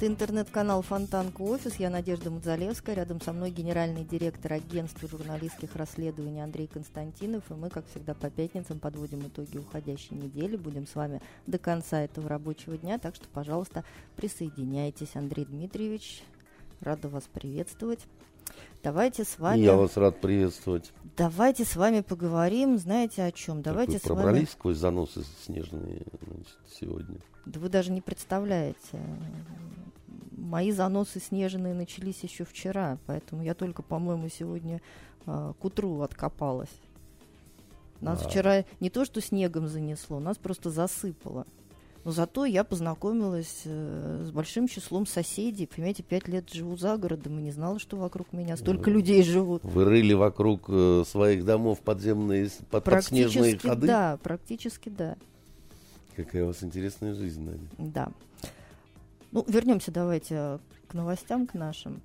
Это интернет-канал Фонтанка Офис. Я Надежда Мудзалевская. Рядом со мной генеральный директор агентства журналистских расследований Андрей Константинов. И мы, как всегда, по пятницам подводим итоги уходящей недели. Будем с вами до конца этого рабочего дня. Так что, пожалуйста, присоединяйтесь. Андрей Дмитриевич, рада вас приветствовать. Давайте с вами... Я вас рад приветствовать. Давайте с вами поговорим, знаете о чем? Давайте Вы с пробрались вами... сквозь заносы снежные значит, сегодня? Да вы даже не представляете. Мои заносы снежные начались еще вчера, поэтому я только, по-моему, сегодня э, к утру откопалась. Нас А. вчера не то что снегом занесло, нас просто засыпало. Но зато я познакомилась э, с большим числом соседей. Понимаете, пять лет живу за городом и не знала, что вокруг меня столько Ну, людей живут. Вы рыли вокруг э, своих домов подземные, под, подснежные Практически ходы? да, практически да. Какая у вас интересная жизнь, Надя. Да. Ну, вернемся давайте э, к новостям, к нашим.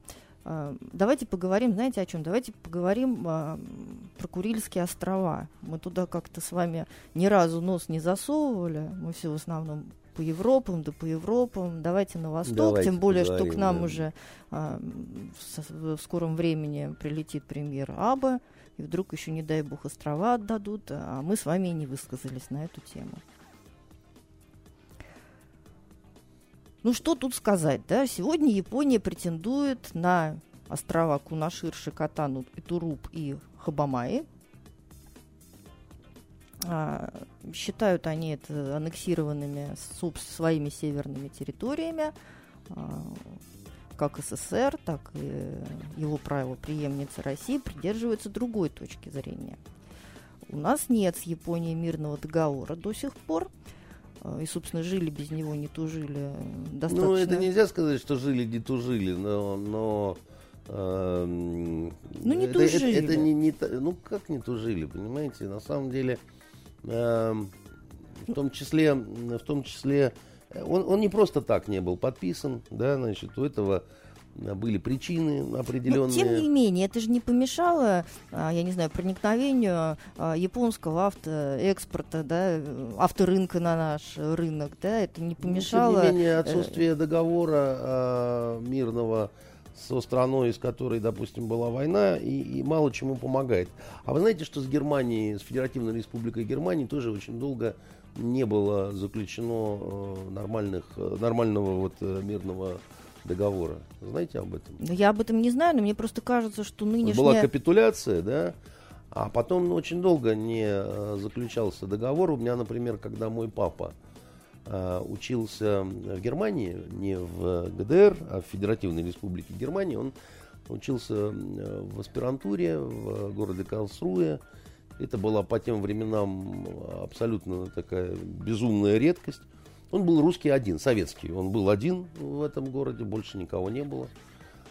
А, Давайте поговорим, знаете о чем? Давайте поговорим а, про Курильские острова. Мы туда как-то с вами ни разу нос не засовывали. Мы все в основном по Европам, да по Европам. Давайте на восток, Давайте тем более, что к поговорим, нам да. уже а, в, в скором времени прилетит премьер Аба, и вдруг еще, не дай бог, острова отдадут, а мы с вами и не высказались на эту тему. Ну что тут сказать, да? Сегодня Япония претендует на острова Кунашир, Шикотану, Итуруп и Хабамаи. А, считают они это аннексированными соб- своими северными территориями, а, как СССР, так и его правоприемница России придерживаются другой точки зрения. У нас нет с Японией мирного договора до сих пор. А, И, собственно, жили без него, не тужили достаточно. Ну, это нельзя сказать, что жили, не тужили, но... но эм, Ну, не это, это- тужили. это не, не та- ну, как не тужили, понимаете? На самом деле, эм, в том числе, в том числе, э, он, он не просто так не был подписан, да, значит, у этого э, были причины Но, определенные. Ну, тем не менее, это же не помешало, а, я не знаю, проникновению а, японского автоэкспорта, да, авторынка на наш рынок, да, это не Ну, помешало. Тем не менее, э, отсутствие договора э, мирного со страной, с которой, допустим, была война, и, и мало чему помогает. А вы знаете, что с Германией, с Федеративной Республикой Германии тоже очень долго не было заключено э, нормальных, э, нормального вот, э, мирного договора. Знаете об этом? ну, я об этом не знаю, но мне просто кажется, что Была нынешняя... капитуляция, да, а потом очень долго не э, заключался договор. У меня, например, когда мой папа э, учился в Германии, не в ГДР, а в Федеративной Республике Германии, он учился в аспирантуре в городе Карлсруе. Это была по тем временам абсолютно такая безумная редкость. Он был русский один, советский. Он был один в этом городе, больше никого не было.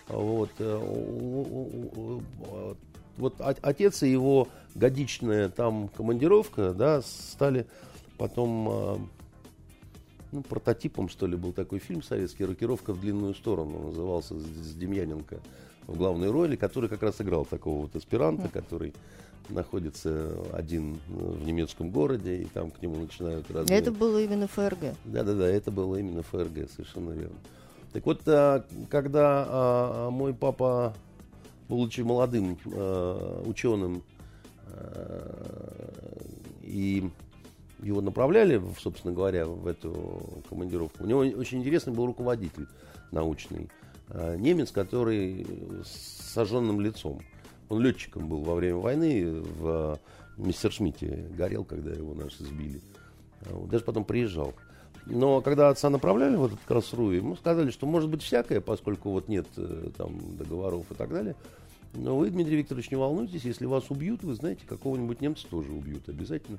Вот, э, у- вот отец и его годичная там командировка, да, стали потом э, ну, прототипом, что ли, был такой фильм советский «Рокировка в длинную сторону», назывался с Демьяненко в главной роли, который как раз играл такого вот аспиранта, который находится один в немецком городе, и там к нему начинают разные... Это было именно ФРГ. Да-да-да, это было именно ФРГ, совершенно верно. Так вот, а, когда а, мой папа, будучи молодым а, ученым, а, и его направляли, собственно говоря, в эту командировку, у него очень интересный был руководитель научный, а, немец, который с сожженным лицом. Он летчиком был во время войны в Мистершмитте, горел, когда его наши сбили. А Даже потом приезжал. Но когда отца направляли в этот Красруй, ему сказали, что может быть всякое, поскольку вот нет э, там договоров и так далее. Но вы, Дмитрий Викторович, не волнуйтесь, если вас убьют, вы знаете, какого-нибудь немца тоже убьют обязательно.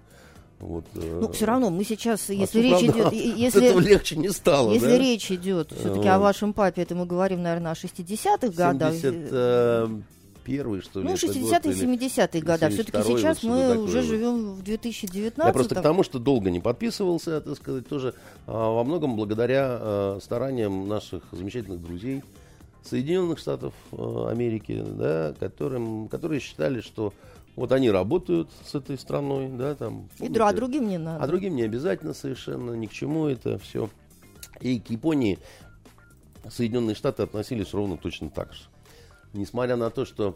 Вот, ну, все равно мы сейчас, если а речь правда, идет... Если, этого легче не стало, Если да? речь идет все-таки Вот. о вашем папе, это мы говорим, наверное, о 60-х годах. 71 что ли? Ну, это 60-е, год, или- 70-е года. Все-таки 72-й, сейчас вот мы уже такое живем в 2019 Я просто к тому, что долго не подписывался, так сказать, тоже а, во многом благодаря а, стараниям наших замечательных друзей Соединенных Штатов а, Америки, да, которым, которые считали, что вот они работают с этой страной, да, там. И помните, а другим не надо. а другим не обязательно совершенно, ни к чему это все. И к Японии Соединенные Штаты относились ровно точно так же. Несмотря на то, что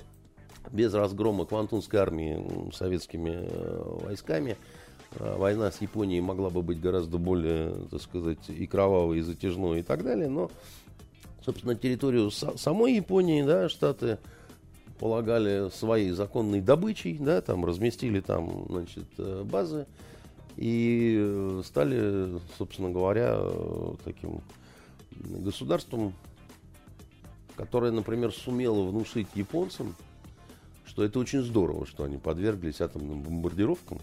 без разгрома Квантунской армии советскими э, войсками э, война с Японией могла бы быть гораздо более, так сказать, и кровавой, и затяжной, и так далее, но, собственно, территорию са- самой Японии, да, Штаты полагали своей законной добычей, да, там разместили там, значит, э, базы и стали, собственно говоря, таким государством, которое, например, сумело внушить японцам, что это очень здорово, что они подверглись атомным бомбардировкам.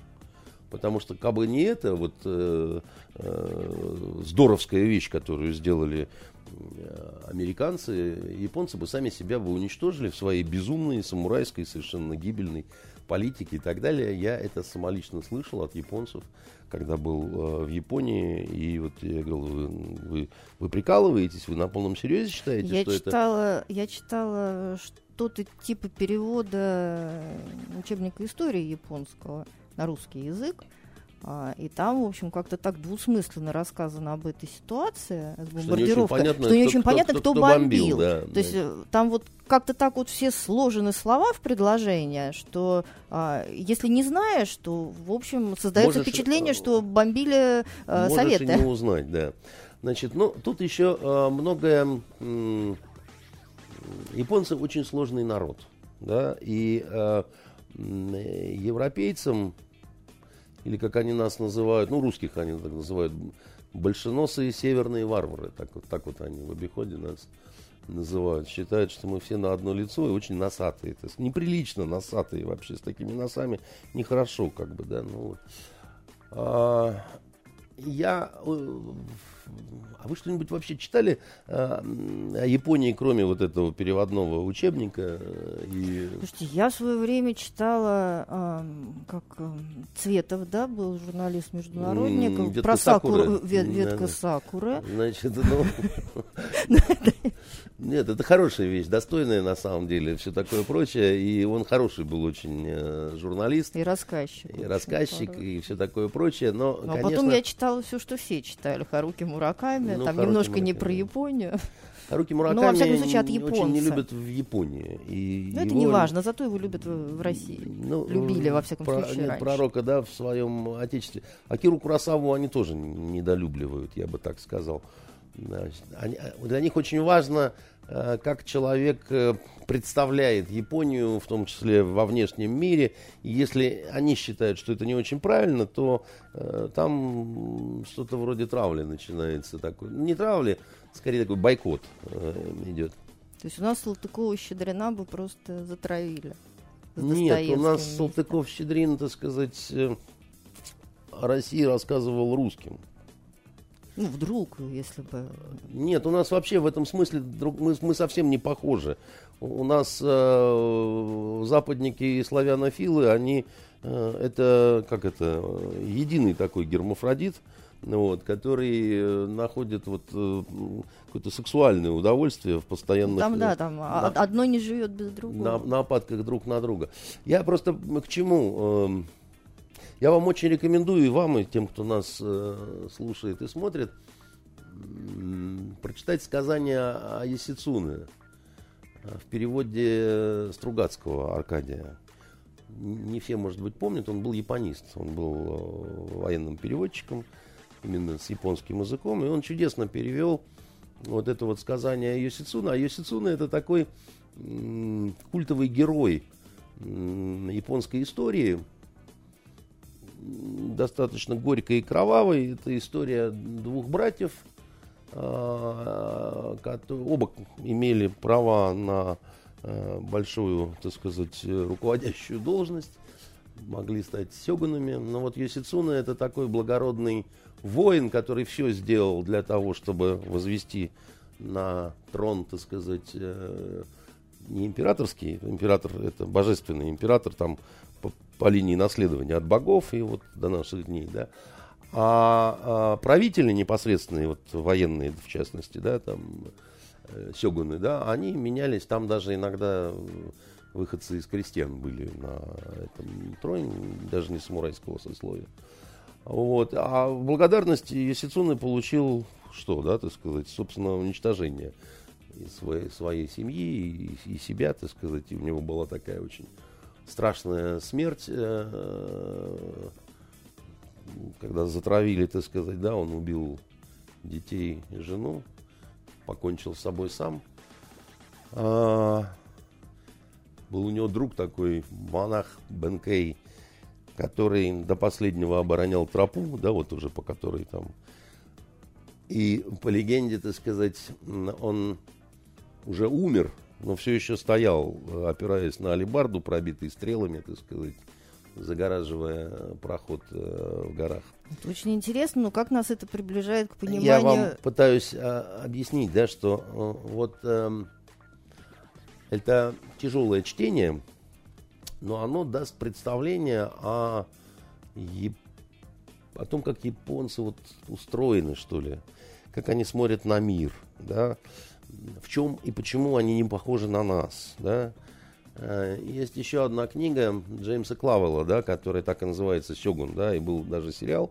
Потому что, как бы не это, вот э, э, здоровская вещь, которую сделали э, американцы, японцы бы сами себя бы уничтожили в своей безумной, самурайской, совершенно гибельной политике и так далее. Я это самолично слышал от японцев, когда был э, в Японии. И вот я говорил, вы, вы, вы прикалываетесь, вы на полном серьезе считаете, Я что это... читала, я читала что-то типа перевода учебника истории японского на русский язык. А, И там, в общем, как-то так двусмысленно рассказано об этой ситуации с Что не очень бомбардировкой, понятно, что не кто- очень кто- понятно, кто- кто, кто бомбил. бомбил, да, То есть да. э, там вот как-то так вот все сложены слова в предложение, что а, если не знаешь, то, в общем, создается Можешь, впечатление, э, что бомбили э, Можешь Советы. и не узнать, да. Значит, ну, тут еще э, многое... м, японцы очень сложный народ, да, и э, европейцам, или как они нас называют, ну, русских они так называют, большеносые северные варвары, так вот, так вот они в обиходе нас называют, считают, что мы все на одно лицо и очень носатые. То есть неприлично носатые вообще, с такими носами нехорошо, как бы, да, ну вот. А, я... э, А вы что-нибудь вообще читали э, м, о Японии, кроме вот этого переводного учебника? э, И... Слушайте, я в свое время читала, ам, как ам, Цветов, да, был журналист-международник, М, про «Ветка Сакуру, Сакуры». ве- ветка Да-да. Сакуры. Значит, ну... Нет, это хорошая вещь, достойная на самом деле, все такое прочее. И он хороший был очень э, журналист, И рассказчик. и рассказчик, и все такое прочее. Но, Ну, а конечно, потом я читала все, что все читали. Харуки Мураками, Ну, там немножко не Мураками, про да. Японию. Харуки Ну, во Мураками всяком случае, от очень не японца. любят в Японии. И Но это его- не важно, зато его любят в, России. Ну, Любили, во всяком про- случае, нет, раньше. пророка, да, в своем отечестве. Акиру Курасаву они тоже недолюбливают, я бы так сказал. Значит, они- а, для них очень важно, как человек э, представляет Японию, в том числе во внешнем мире. И если они считают, что это не очень правильно, то э, там что-то вроде травли начинается. Такой. Не травли, скорее такой бойкот э, идет. То есть у нас Салтыкова и Щедрина бы просто затравили. Нет, у нас. Салтыков-Щедрин, так сказать, э, о России рассказывал русским. Ну, вдруг, если бы... Нет, у нас вообще в этом смысле друг- мы, мы совсем не похожи. У нас э, западники и славянофилы, они э, это как это э, единый такой гермафродит, вот, который э, находит вот э, какое-то сексуальное удовольствие в постоянных Там, э, да, там на- а- одно не живет без на, другого. нападках друг на друга. Я просто к чему? эм, Я вам очень рекомендую и вам, и тем, кто нас э, слушает и смотрит, м, прочитать сказание о Есицуне э, в переводе Стругацкого Аркадия. Не все, может быть, помнят, он был японист, он был э, военным переводчиком, именно с японским языком, и он чудесно перевел вот это вот сказание о Йосицуне. А Йосицуне это такой м, культовый герой м, японской истории, достаточно горькой и кровавой. Это история двух братьев, а, кото- оба имели права на э, большую, так сказать, руководящую должность. могли стать сёгунами. Но вот Йосицуна это такой благородный воин, который все сделал для того, чтобы возвести на трон, так сказать, э, не императорский, император это божественный император там по, по линии наследования от богов и вот до наших дней, да, а, а правители непосредственные, вот военные в частности, да, там э, сёгуны, да, они менялись, там даже иногда выходцы из крестьян были на этом троне, даже не самурайского сословия. Вот. А в благодарность Ясицуны получил что, да, так сказать, собственно, уничтожение своей, своей семьи и, и себя, так сказать. И у него была такая очень страшная смерть, э, когда затравили, так сказать, да, он убил детей и жену, покончил с собой сам. А, был у него друг такой, монах Бенкей, который до последнего оборонял тропу, да, вот уже по которой там. И по легенде, так сказать, он уже умер, но все еще стоял, опираясь на алибарду, пробитый стрелами, так сказать, загораживая проход э, в горах. Это очень интересно, но как нас это приближает к пониманию... Я вам пытаюсь а, объяснить, да, что вот а, это тяжелое чтение, но оно даст представление о, о том, как японцы вот устроены, что ли, как они смотрят на мир, да, в чем и почему они не похожи на нас, да. Э, есть еще одна книга Джеймса Клавелла, да, которая так и называется «Сёгун», да, и был даже сериал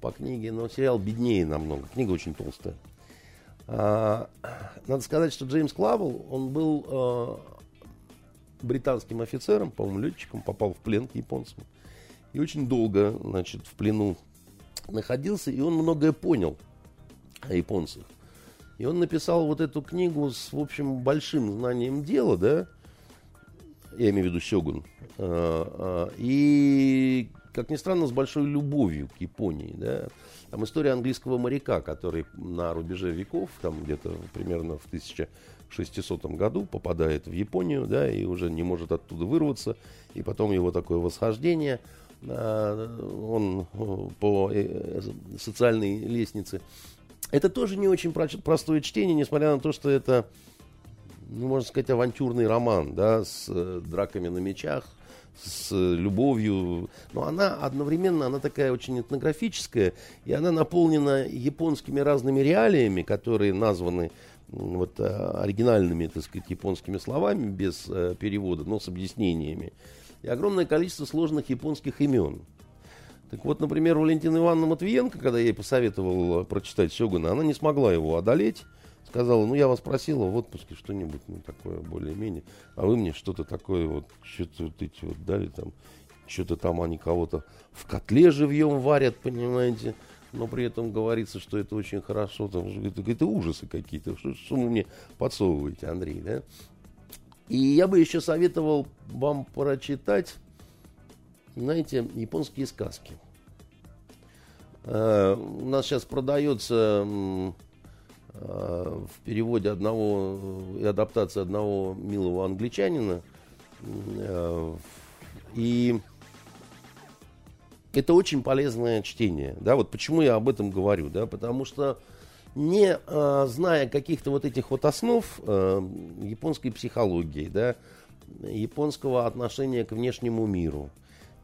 по книге, но сериал беднее намного, книга очень толстая. А, надо сказать, что Джеймс Клавелл, он был а, британским офицером, по-моему, летчиком, попал в плен к японцам. И очень долго, значит, в плену находился, и он многое понял о японцах. И он написал вот эту книгу с, в общем, большим знанием дела, да, я имею в виду Сёгун, а, и, как ни странно, с большой любовью к Японии, да. Там история английского моряка, который на рубеже веков, там где-то примерно в 1600 году попадает в Японию, да, и уже не может оттуда вырваться, и потом его такое восхождение, а, он э, по э, социальной лестнице. Это тоже не очень простое чтение, несмотря на то, что это, ну, можно сказать, авантюрный роман, да, с э, драками на мечах, с любовью, но она одновременно, она такая очень этнографическая, и она наполнена японскими разными реалиями, которые названы вот оригинальными, так сказать, японскими словами, без э, перевода, но с объяснениями. И огромное количество сложных японских имен. Так вот, например, Валентина Ивановна Матвиенко, когда я ей посоветовал прочитать Сёгуна, она не смогла его одолеть. Сказала, ну я вас просила в отпуске что-нибудь ну, такое более-менее, а вы мне что-то такое вот, что-то вот эти вот дали там, что-то там они кого-то в котле живьем варят, понимаете, но при этом говорится, что это очень хорошо, там, это ужасы какие-то, что, что вы мне подсовываете, Андрей, да? И я бы еще советовал вам прочитать, знаете, японские сказки. Uh, у нас сейчас продается Э, в переводе одного и адаптации одного милого англичанина. Э, и это очень полезное чтение. Да, вот почему я об этом говорю, да, потому что не э, зная каких-то вот этих вот основ японской психологии, да, японского отношения к внешнему миру,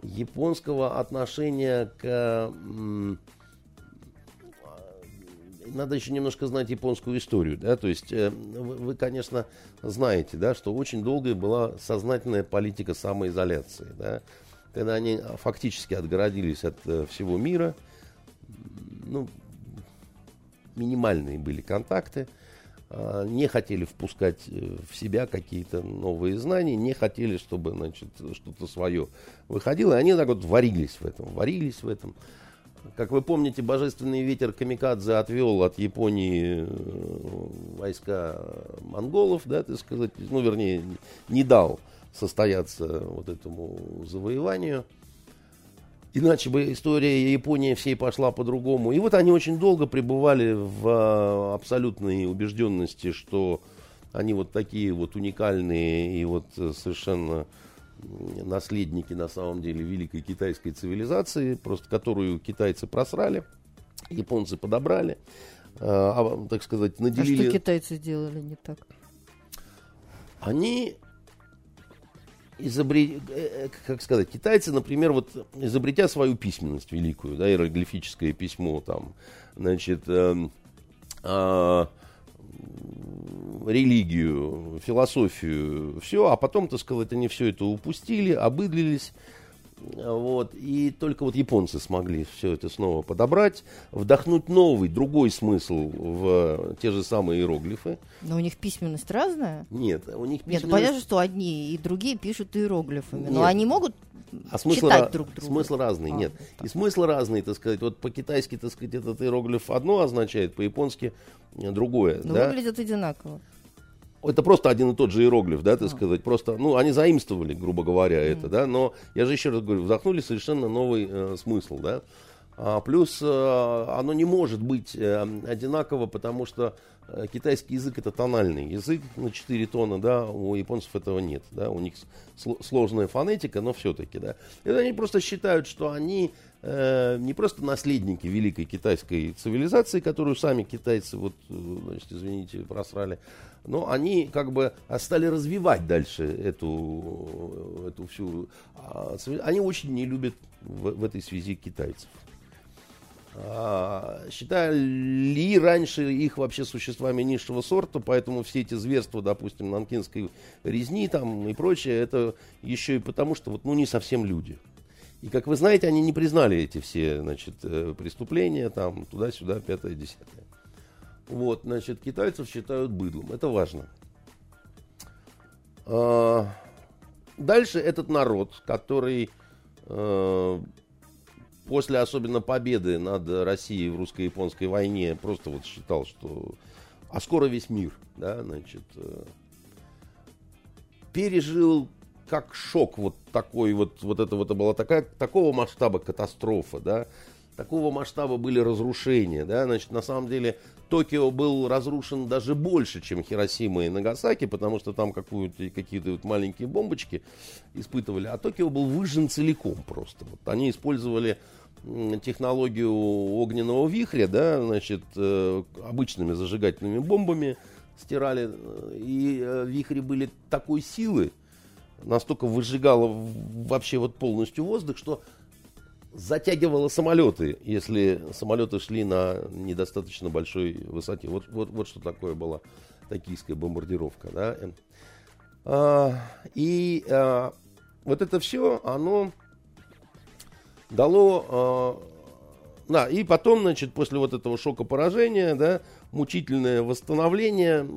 японского отношения к надо еще немножко знать японскую историю, да, то есть э, вы, вы, конечно, знаете, да, что очень долгая была сознательная политика самоизоляции, да, когда они фактически отгородились от э, всего мира, ну, минимальные были контакты, э, не хотели впускать э, в себя какие-то новые знания, не хотели, чтобы, значит, что-то свое выходило, и они так вот варились в этом, варились в этом, как вы помните, божественный ветер Камикадзе отвел от Японии э, войска монголов, да, так сказать, ну, вернее, не дал состояться вот этому завоеванию. Иначе бы история Японии всей пошла по-другому. И вот они очень долго пребывали в э, абсолютной убежденности, что они вот такие вот уникальные и вот совершенно наследники на самом деле великой китайской цивилизации, просто которую китайцы просрали, японцы подобрали, а, так сказать, наделили... А что китайцы сделали не так? Они изобре... Э, как сказать, китайцы, например, вот изобретя свою письменность великую, да, иероглифическое письмо, там, значит, э, э, религию, философию, все, а потом, так сказать, они все это упустили, обыдлились, вот, и только вот японцы смогли все это снова подобрать, вдохнуть новый, другой смысл в те же самые иероглифы. Но у них письменность разная? Нет, у них письменность... Нет, понятно, что одни и другие пишут иероглифами, Нет. но они могут а смысл читать друг друга. Смысл разный, а, нет. Так. И смысл разный, так сказать. Вот по-китайски, так сказать, этот иероглиф одно означает, по-японски другое. Но да? выглядят одинаково это просто один и тот же иероглиф, да, так сказать, просто, ну, они заимствовали, грубо говоря, это, да, но я же еще раз говорю, вдохнули совершенно новый э, смысл, да, а, плюс э, оно не может быть э, одинаково, потому что э, китайский язык это тональный язык на 4 тона, да, у японцев этого нет, да, у них сложная фонетика, но все-таки, да. И они просто считают, что они э, не просто наследники великой китайской цивилизации, которую сами китайцы, вот, э, значит, извините, просрали, но они как бы стали развивать дальше эту, эту всю... А, они очень не любят в, в этой связи китайцев. А, считали раньше их вообще существами низшего сорта, поэтому все эти зверства, допустим, нанкинской резни там и прочее, это еще и потому, что вот, ну, не совсем люди. И, как вы знаете, они не признали эти все, значит, э, преступления, там, туда-сюда, пятое, десятое. Вот, значит, китайцев считают быдлом. Это важно. А, дальше этот народ, который э, после особенно победы над Россией в русско-японской войне просто вот считал, что а скоро весь мир, да, значит, э, пережил как шок вот такой вот, вот это вот была такая, такого масштаба катастрофа, да, такого масштаба были разрушения, да, значит, на самом деле Токио был разрушен даже больше, чем Хиросима и Нагасаки, потому что там какую-то, какие-то вот маленькие бомбочки испытывали, а Токио был выжжен целиком просто. Вот они использовали технологию огненного вихря, да, значит, э, обычными зажигательными бомбами стирали, и э, вихри были такой силы, настолько выжигало вообще вот полностью воздух, что затягивало самолеты, если самолеты шли на недостаточно большой высоте. Вот, вот, вот что такое была токийская бомбардировка. Да? А, и а, вот это все, оно дало... А, да, и потом, значит, после вот этого шока поражения, да, мучительное восстановление,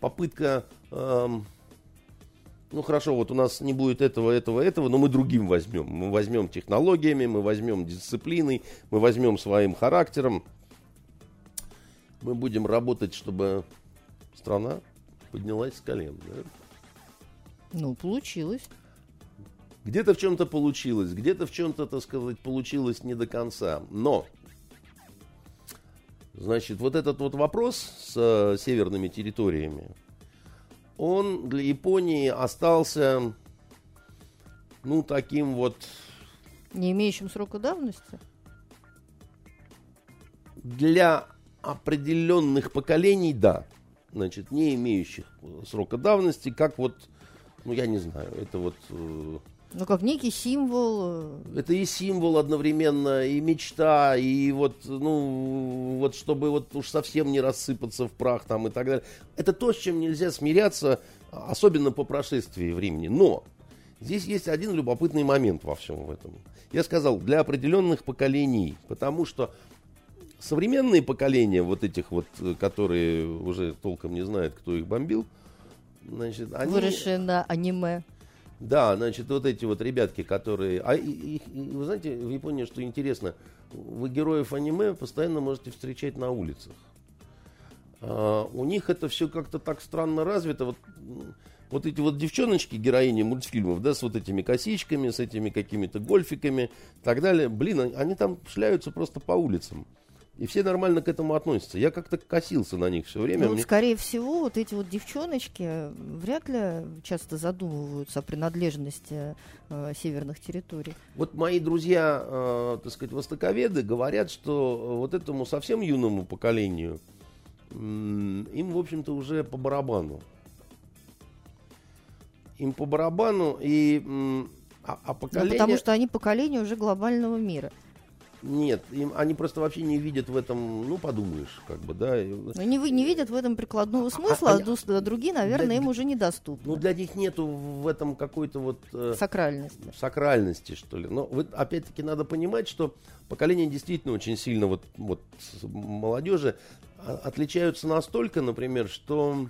попытка... А, ну хорошо, вот у нас не будет этого, этого, этого, но мы другим возьмем. Мы возьмем технологиями, мы возьмем дисциплиной, мы возьмем своим характером. Мы будем работать, чтобы страна поднялась с колен. Да? Ну, получилось. Где-то в чем-то получилось, где-то в чем-то, так сказать, получилось не до конца. Но, значит, вот этот вот вопрос с э, северными территориями, он для Японии остался, ну, таким вот... Не имеющим срока давности? Для определенных поколений, да. Значит, не имеющих срока давности, как вот, ну, я не знаю, это вот... Э, ну, как некий символ. Э, это и символ одновременно, и мечта, и вот, ну, вот чтобы вот уж совсем не рассыпаться в прах там и так далее. Это то, с чем нельзя смиряться, особенно по прошествии времени. Но здесь есть один любопытный момент во всем этом. Я сказал, для определенных поколений, потому что современные поколения, вот этих вот, которые уже толком не знают, кто их бомбил, значит, они... Выросшие на аниме. Да, значит, вот эти вот ребятки, которые... А и, и, и, вы знаете, в Японии, что интересно, вы героев аниме постоянно можете встречать на улицах. А, у них это все как-то так странно развито. Вот, вот эти вот девчоночки, героини мультфильмов, да, с вот этими косичками, с этими какими-то гольфиками и так далее, блин, они там шляются просто по улицам. И все нормально к этому относятся. Я как-то косился на них все время. Ну, Мне- скорее всего, вот эти вот девчоночки вряд ли часто задумываются о принадлежности э, северных территорий. Вот мои друзья, э, так сказать, востоковеды говорят, что вот этому совсем юному поколению м, им, в общем-то, уже по барабану. Им по барабану и м, а, а Ну, поколение... потому что они поколение уже глобального мира. Нет, им, они просто вообще не видят в этом, ну, подумаешь, как бы, да. и- Но не, вы- не видят в этом прикладного смысла, а, они- дус- а другие, наверное, Да, им уже недоступны. Ну, для них нету в этом какой-то вот... э, Сакральности. сакральности, что ли. Но вот, опять-таки надо понимать, что поколение действительно очень сильно вот, вот молодежи а, отличаются настолько, например, что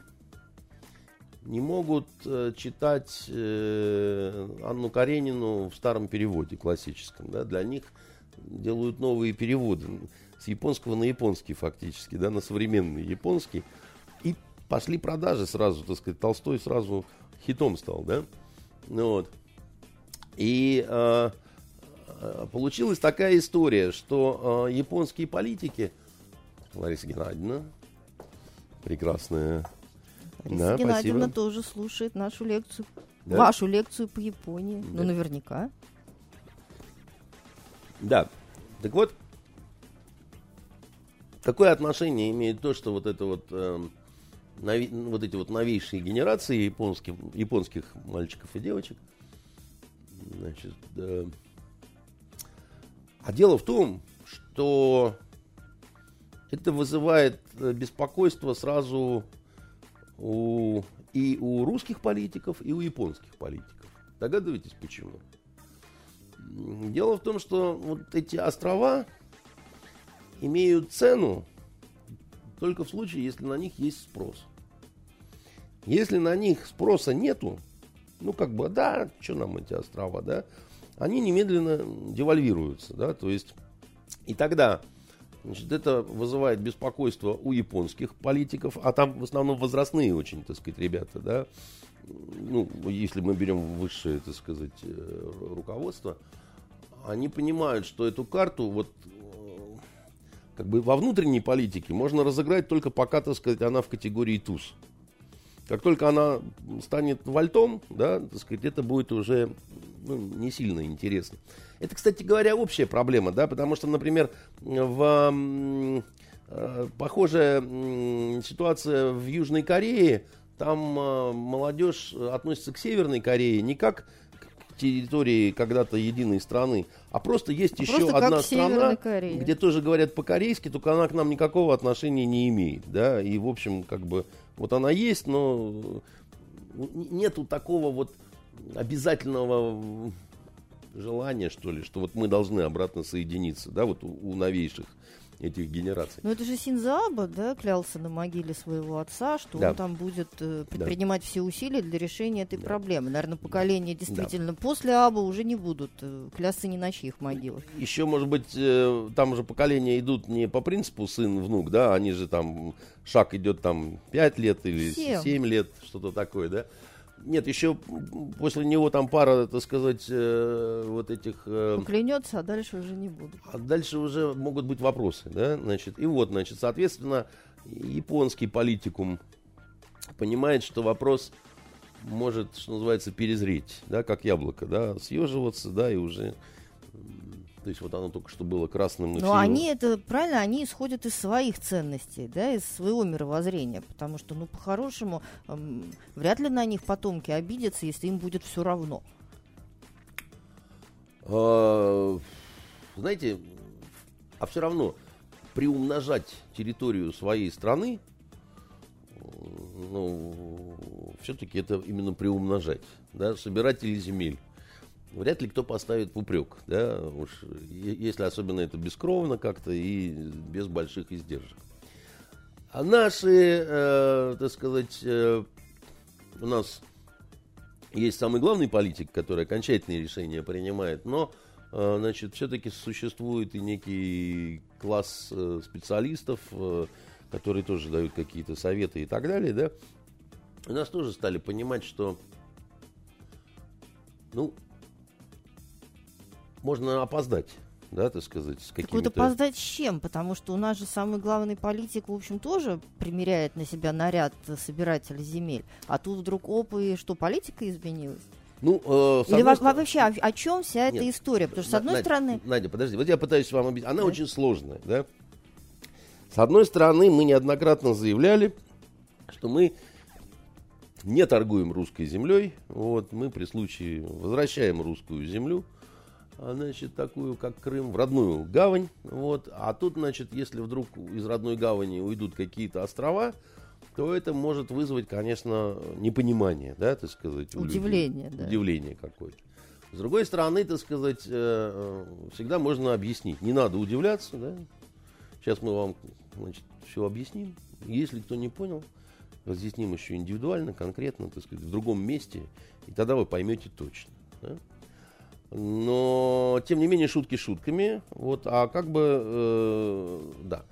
не могут э, читать э, Анну Каренину в старом переводе классическом. Да? Для них делают новые переводы с японского на японский фактически, да, на современный японский. И пошли продажи сразу, так сказать, Толстой сразу хитом стал, да. Ну вот. И э, получилась такая история, что э, японские политики, Лариса Геннадьевна, прекрасная, Лариса Да, Геннадьевна спасибо. тоже слушает нашу лекцию. Да? Вашу лекцию по Японии. Да. Ну, наверняка. Да. Так вот, какое отношение имеет то, что вот это вот, эм, нови- вот эти вот новейшие генерации японских, японских мальчиков и девочек, значит, э, а дело в том, что это вызывает э, беспокойство сразу у, и у русских политиков, и у японских политиков. Догадываетесь, почему? Дело в том, что вот эти острова имеют цену только в случае, если на них есть спрос. Если на них спроса нету, ну как бы, да, что нам эти острова, да, они немедленно девальвируются, да, то есть и тогда значит, это вызывает беспокойство у японских политиков, а там в основном возрастные очень, так сказать, ребята, да, ну, если мы берем высшее, так сказать, э, руководство, они понимают, что эту карту вот э, как бы во внутренней политике можно разыграть только пока, так сказать, она в категории туз. Как только она станет вальтом, да, так сказать, это будет уже ну, не сильно интересно. Это, кстати говоря, общая проблема, да, потому что, например, в э, похожая м, ситуация в Южной Корее, там э, молодежь относится к Северной Корее не как территории когда-то единой страны, а просто есть А еще просто одна страна, где тоже говорят по-корейски, только она к нам никакого отношения не имеет, да, и в общем, как бы, вот она есть, но н- нету такого вот обязательного желания, что ли, что вот мы должны обратно соединиться, да, вот у, у новейших этих генераций. Ну это же Синзаба, да, клялся на могиле своего отца, что Да. он там будет э, предпринимать все усилия для решения этой Да. проблемы. Наверное, поколения действительно после Аба уже не будут э, клясться ни на чьих могилах. Еще, может быть, э, там уже поколения идут не по принципу сын-внук, да, они же там, шаг идет там 5 лет или Семь. 7 лет, что-то такое, да. Нет, еще после него там пара, так сказать, э, вот этих... э, Поклянется, а дальше уже не будут. А дальше уже могут быть вопросы, да, значит, и вот, значит, соответственно, японский политикум понимает, что вопрос может, что называется, перезреть, да, как яблоко, да, съеживаться, да, и уже, то есть вот оно только что было красным. Но всё они это правильно, они исходят из своих ценностей, да, из своего мировоззрения, потому что, ну, по-хорошему, эм, вряд ли на них потомки обидятся, если им будет все равно. А, Знаете, а все равно приумножать территорию своей страны, ну, все-таки это именно приумножать, да, собиратели земель. Вряд ли кто поставит в упрек, да, уж, если особенно это бескровно как-то и без больших издержек. А наши, э, так сказать, э, у нас есть самый главный политик, который окончательные решения принимает, но э, значит, все-таки существует и некий класс э, специалистов, э, которые тоже дают какие-то советы и так далее, да. У нас тоже стали понимать, что ну, можно опоздать да, так сказать, с Так вот какими-то... опоздать с чем? Потому что у нас же самый главный политик, в общем, тоже примеряет на себя наряд собирателя земель. А тут вдруг оп, и что, политика изменилась? Ну, э, Или одной стороны- вообще, о, о чем вся эта Нет. история? Потому что, с одной Надя, стороны... Надя, подожди, вот я пытаюсь вам объяснить. Она Да. очень сложная, да? С одной стороны, мы неоднократно заявляли, что мы не торгуем русской землей. Вот, мы при случае возвращаем русскую землю, значит, такую, как Крым, в родную гавань. Вот. А тут, значит, если вдруг из родной гавани уйдут какие-то острова, то это может вызвать, конечно, непонимание, да, так сказать, у людей. Удивление, да. Удивление какое-то. С другой стороны, так сказать, э, э, всегда можно объяснить. Не надо удивляться, да. Сейчас мы вам, значит, все объясним. Если кто не понял, разъясним еще индивидуально, конкретно, так сказать, в другом месте, и тогда вы поймете точно. да. Но, тем не менее, шутки шутками. Вот, а как бы, э, да.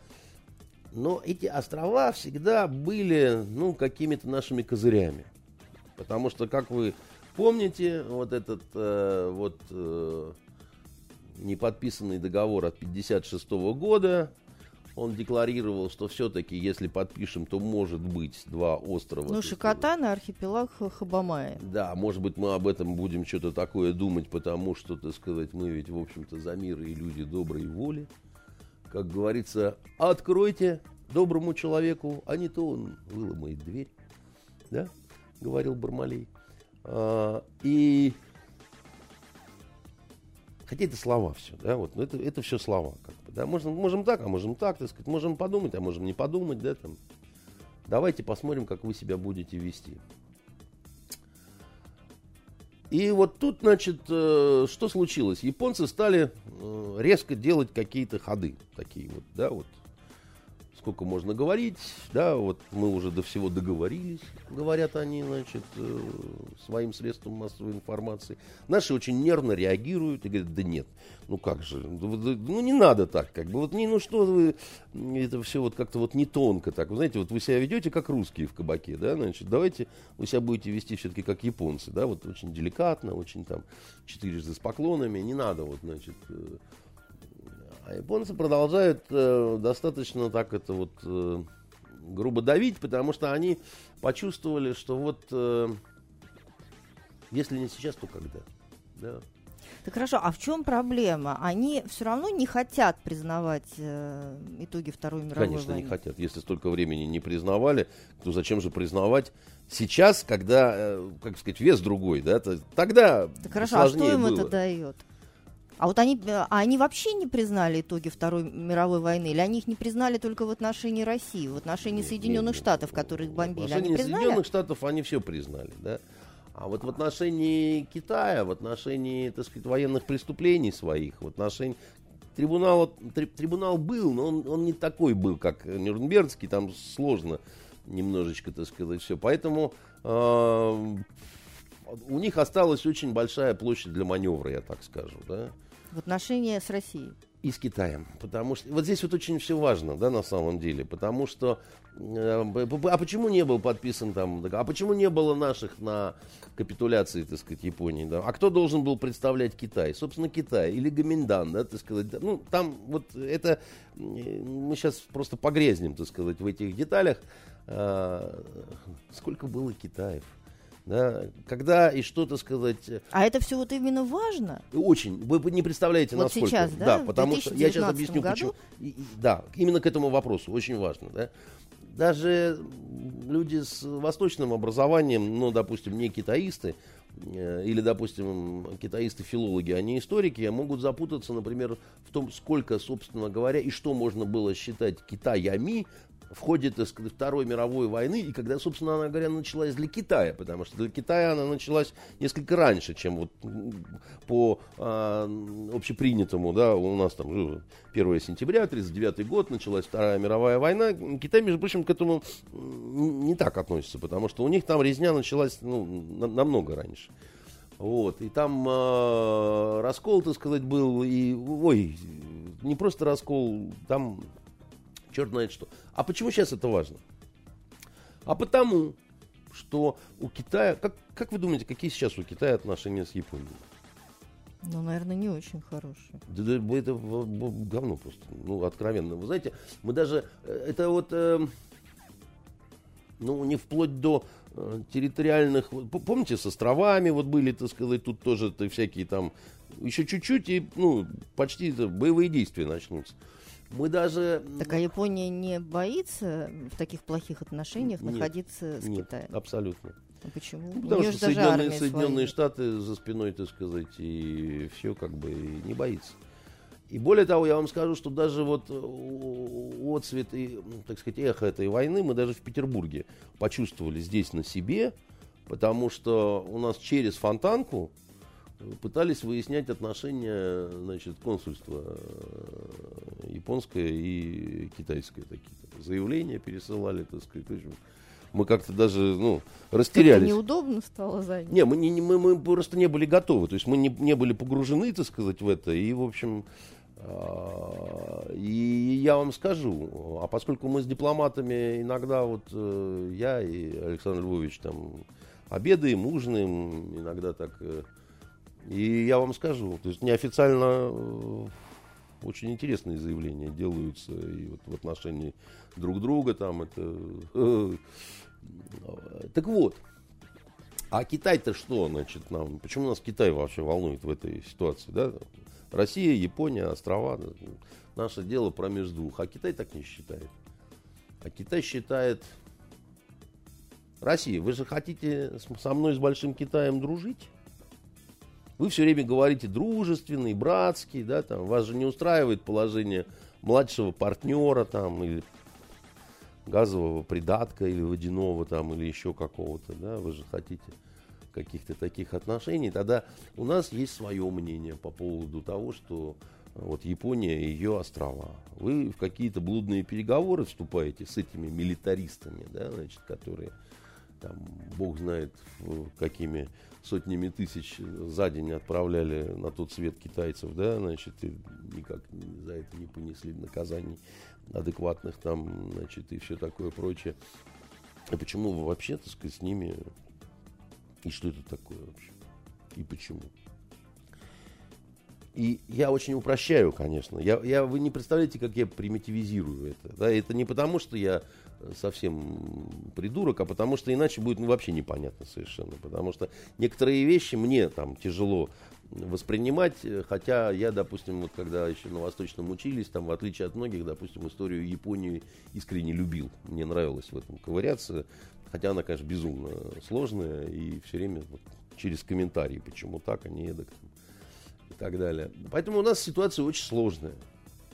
Но эти острова всегда были, ну, какими-то нашими козырями. Потому что, как вы помните, вот этот э, вот э, неподписанный договор от 56 года, он декларировал, что все-таки, если подпишем, то может быть два острова. Ну. Шикотан и архипелаг Хабамая. Да, может быть, мы об этом будем что-то такое думать, потому что, так сказать, мы ведь, в общем-то, за мир и люди доброй воли. Как говорится, откройте доброму человеку, а не то он выломает дверь. Да, говорил Бармалей. А, и Хотя это слова все, да, вот, но это, это все слова, как бы, да, можем, можем так, а можем так, так сказать, можем подумать, а можем не подумать, да, там. Давайте посмотрим, как вы себя будете вести. И вот тут, значит, э, что случилось? Японцы стали э, резко делать какие-то ходы такие вот, да, вот. Сколько можно говорить, да, вот мы уже до всего договорились, говорят они, значит, э, своим средством массовой информации. Наши очень нервно реагируют и говорят, да нет, ну как же, да- ну не надо так, как бы, вот не, ну что вы, это все вот как-то вот не тонко так, вы знаете, вот вы себя ведете как русские в кабаке, да, значит, давайте вы себя будете вести все-таки как японцы, да, вот очень деликатно, очень там четырежды с поклонами, не надо вот, значит, э, а японцы продолжают э, достаточно так это вот э, грубо давить, потому что они почувствовали, что вот э, если не сейчас, то когда. Да. Так хорошо, а в чем проблема? Они все равно не хотят признавать э, итоги Второй мировой Конечно, войны. не хотят. Если столько времени не признавали, то зачем же признавать сейчас, когда, э, как сказать, вес другой, да? то- тогда Так хорошо, а что им было. это дает? А вот они, э, а они вообще не признали итоги Второй мировой войны? Или они их не признали только в отношении России, в отношении Нет, Соединенных нет, Штатов, нет. которые их бомбили? В Они отношении признали? Соединенных Штатов они все признали, да. А вот в отношении Китая, в отношении, так сказать, военных преступлений своих, в отношении трибунала, три- трибунал был, но он, он не такой был, как Нюрнбергский, там сложно немножечко, так сказать, все. Поэтому э, у них осталась очень большая площадь для маневра, я так скажу, да В отношении с Россией. и с Китаем. Потому что вот здесь вот очень все важно, да, на самом деле. Потому что э, а почему не был подписан там, а почему не было наших на капитуляции, так сказать, Японии, да? А кто должен был представлять Китай? Собственно, Китай или Гоминдан, да, так сказать. Ну, там вот это мы сейчас просто погрезнем, так сказать, в этих деталях. А, сколько было Китаев? Да, когда и что, так сказать, А это все вот именно важно? очень. Вы не представляете, Вот насколько. сейчас, да, в потому что я сейчас 2019 объясню, году? почему. И- и- да, именно к этому вопросу. Очень важно, да. Даже люди с восточным образованием, ну, допустим, не китаисты, э, или, допустим, китаисты-филологи, а не историки, могут запутаться, например, в том, сколько, собственно говоря, и что можно было считать Китаями в ходе, так сказать, Второй мировой войны, и когда, собственно, она, говоря, началась для Китая, потому что для Китая она началась несколько раньше, чем вот по а, общепринятому, да, у нас там ну, 1 сентября, 1939 год, началась Вторая мировая война. Китай, между прочим, к этому не так относится, потому что у них там резня началась ну, на- намного раньше. Вот, и там э, раскол, так сказать, был, и, ой, не просто раскол, там черт знает что. А почему сейчас это важно? А потому, что у Китая, как, как вы думаете, какие сейчас у Китая отношения с Японией? Ну, наверное, не очень хорошие. Да, да, это говно просто, ну, откровенно. Вы знаете, мы даже, э, это вот, э, ну, не вплоть до э, территориальных, помните, с островами вот были, так сказать, тут тоже -то всякие там, еще чуть-чуть и, ну, почти боевые действия начнутся. Мы даже... Так а Япония не боится в таких плохих отношениях нет, находиться с нет, Китаем? абсолютно. А почему? Ну, потому что Соединенные, Соединенные Штаты за спиной, так сказать, и все как бы не боится. И более того, я вам скажу, что даже вот э, отцвет и, так сказать, эхо этой войны мы даже в Петербурге почувствовали здесь на себе, потому что у нас через Фонтанку пытались выяснять отношения, значит, консульства э, японское и китайское такие. Заявления пересылали, так сказать. Мы как-то даже, ну, растерялись. Как неудобно стало за Не, мы, не, мы, мы просто не были готовы. То есть мы не, не были погружены, так сказать, в это. И, в общем, а, и я вам скажу, а поскольку мы с дипломатами иногда, вот э, я и Александр Львович там обедаем, ужинаем, иногда так э, и я вам скажу, то есть неофициально э, очень интересные заявления делаются и вот в отношении друг друга там это. Э, так вот, а Китай-то что, значит, нам? Почему нас Китай вообще волнует в этой ситуации, да? Россия, Япония, острова. Наше дело промеж двух. А Китай так не считает. А Китай считает... Россия, вы же хотите со мной, с Большим Китаем дружить? Вы все время говорите дружественный, братский, да, там, вас же не устраивает положение младшего партнера там, или газового придатка, или водяного там, или еще какого-то, да, вы же хотите каких-то таких отношений, тогда у нас есть свое мнение по поводу того, что вот Япония и ее острова. Вы в какие-то блудные переговоры вступаете с этими милитаристами, да, значит, которые там, бог знает, какими сотнями тысяч за день отправляли на тот свет китайцев, да, значит, и никак за это не понесли наказаний адекватных там, значит, и все такое прочее. И почему вы вообще, так сказать, с ними... И что это такое вообще? И почему? И я очень упрощаю, конечно. Я, я, вы не представляете, как я примитивизирую это. Да? Это не потому, что я совсем придурок, а потому что иначе будет ну, вообще непонятно совершенно. Потому что некоторые вещи мне там тяжело воспринимать, хотя я, допустим, вот когда еще на Восточном учились, там, в отличие от многих, допустим, историю Японии искренне любил. Мне нравилось в этом ковыряться, хотя она, конечно, безумно сложная, и все время вот, через комментарии, почему так, а не эдак, и так далее. Поэтому у нас ситуация очень сложная.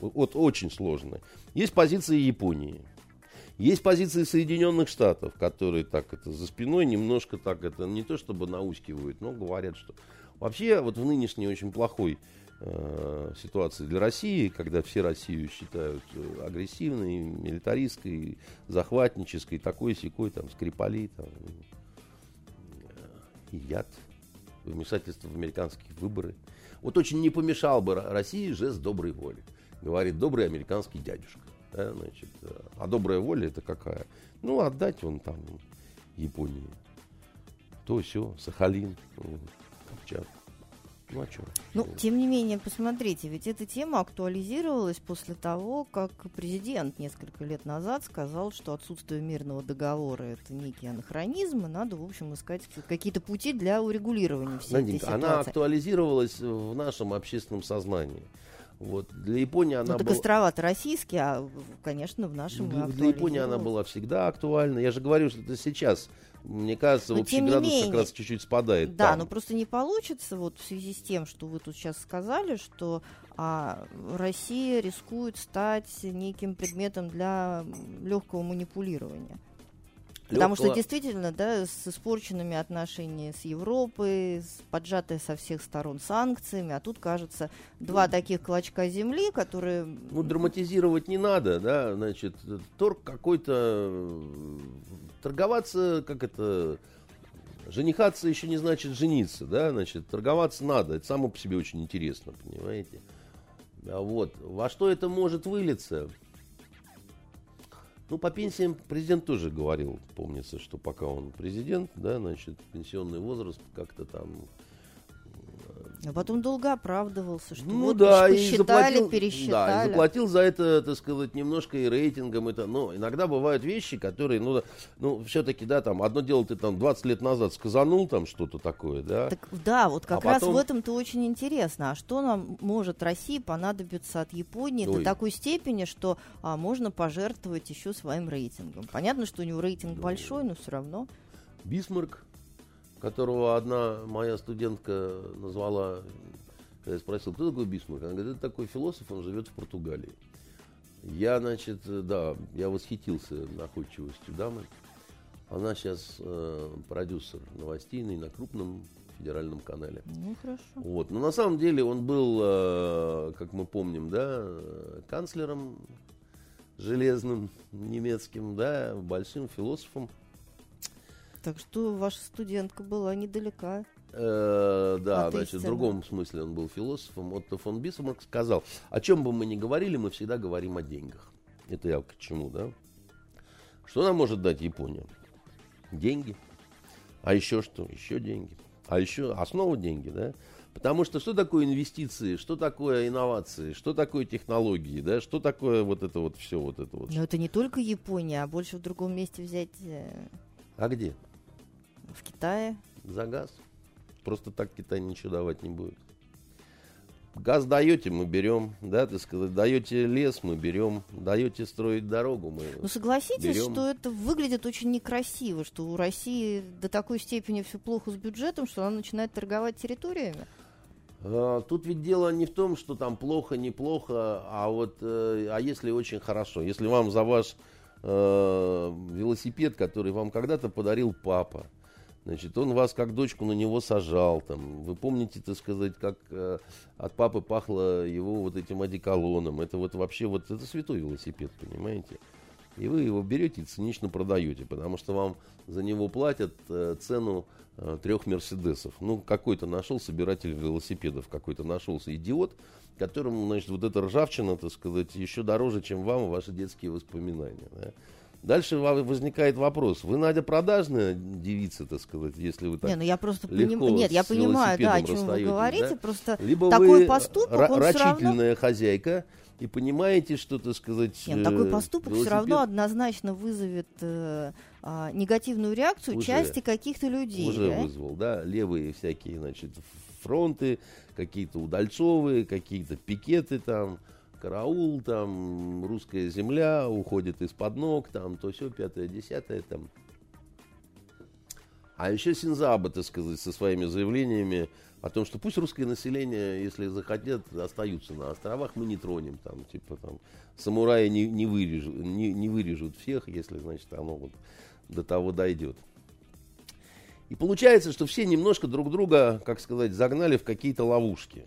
Вот очень сложная. Есть позиция Японии – есть позиции Соединенных Штатов, которые так это за спиной немножко так это не то чтобы наускивают, но говорят, что вообще вот в нынешней очень плохой э, ситуации для России, когда все Россию считают э, агрессивной, милитаристской, захватнической, такой секой, там, Скрипали, там, и яд, вмешательство в американские выборы. Вот очень не помешал бы России жест доброй воли, говорит добрый американский дядюшка. Да, значит, а добрая воля это какая? Ну, отдать вон там Японии. То все, Сахалин, Камчатка. Ну, а что? Ну, тем не менее, посмотрите, ведь эта тема актуализировалась после того, как президент несколько лет назад сказал, что отсутствие мирного договора – это некий анахронизм, и надо, в общем, искать какие-то пути для урегулирования всей Наденька, этой ситуации. Она актуализировалась в нашем общественном сознании. Вот. Для Японии она ну, так была... острова российские, а, конечно, в нашем Для, для Японии она была всегда актуальна. Я же говорю, что это сейчас, мне кажется, но общий градус менее, как раз чуть-чуть спадает. Да, там. но просто не получится вот в связи с тем, что вы тут сейчас сказали, что а, Россия рискует стать неким предметом для легкого манипулирования. Потому что действительно, да, с испорченными отношениями с Европой, с поджатой со всех сторон санкциями, а тут, кажется, два ну, таких клочка земли, которые... Ну, драматизировать не надо, да, значит, торг какой-то... Торговаться, как это... Женихаться еще не значит жениться, да, значит, торговаться надо, это само по себе очень интересно, понимаете. А вот, во что это может вылиться? Ну, по пенсиям президент тоже говорил, помнится, что пока он президент, да, значит, пенсионный возраст как-то там... А потом долго оправдывался, что Ну вот да, и посчитали, заплатил, пересчитали. да, и заплатил за это, так сказать, немножко и рейтингом. Это, но иногда бывают вещи, которые, ну, да, ну все-таки, да, там, одно дело ты там 20 лет назад сказанул там что-то такое, да. Так, да, вот как А раз потом- в этом-то очень интересно. А что нам может России понадобиться от Японии Ой. до такой степени, что а, можно пожертвовать еще своим рейтингом? Понятно, что у него рейтинг Ну. большой, но все равно. Бисмарк, которого одна моя студентка назвала, когда я спросил, кто такой Бисмарк, она говорит, это такой философ, он живет в Португалии. Я, значит, да, я восхитился находчивостью дамы. Она сейчас э, продюсер новостейный на крупном федеральном канале. Ну, хорошо. Вот. Но на самом деле он был, э, как мы помним, да, канцлером железным немецким, да, большим философом. Так что ваша студентка была недалека. Э, да, От значит, в другом смысле он был философом. Отто фон Бисмарк сказал, о чем бы мы ни говорили, мы всегда говорим о деньгах. Это я к чему, да? Что нам может дать Япония? Деньги. А еще что? Еще деньги. А еще основа деньги, да? Потому что что такое инвестиции, что такое инновации, что такое технологии, да, что такое вот это вот все, вот это вот. Но это не только Япония, а больше в другом месте взять э, А где? В Китае. За газ. Просто так Китай ничего давать не будет. Газ даете, мы берем, да, ты сказать, даете лес, мы берем, даете строить дорогу, мы. Ну согласитесь, Берем. что это выглядит очень некрасиво, что у России до такой степени все плохо с бюджетом, что она начинает торговать территориями. А, Тут ведь дело не в том, что там плохо, неплохо, а вот, э, а если очень хорошо, если вам за ваш э, велосипед, который вам когда-то подарил папа, значит, он вас как дочку на него сажал, там, вы помните, так сказать, как э, от папы пахло его вот этим одеколоном, это вот вообще вот, это святой велосипед, понимаете? И вы его берете и цинично продаете, потому что вам за него платят э, цену э, трех Мерседесов. Ну, какой-то нашел собиратель велосипедов, какой-то нашелся идиот, которому, значит, вот эта ржавчина, так сказать, еще дороже, чем вам ваши детские воспоминания. да. Дальше возникает вопрос. Вы, Надя, продажная девица, так сказать, если вы так... не, ну я просто легко поним- Нет, я понимаю, да, о чем вы говорите, да? просто Либо такой вы поступок, он всё равно- рачительная хозяйка и понимаете, что, так сказать... Нет, ну, такой э, поступок все велосипед- равно однозначно вызовет э, а, негативную реакцию Уже. части каких-то людей. уже да? вызвал, да, левые всякие, значит, фронты, какие-то удальцовые, какие-то пикеты там, караул там, русская земля уходит из-под ног, там, то все, пятое, десятое там. А еще Синзаба, так сказать, со своими заявлениями о том, что пусть русское население, если захотят, остаются на островах, мы не тронем там, типа там, самураи не, не, вырежут, не, не вырежут всех, если, значит, оно вот до того дойдет. И получается, что все немножко друг друга, как сказать, загнали в какие-то ловушки.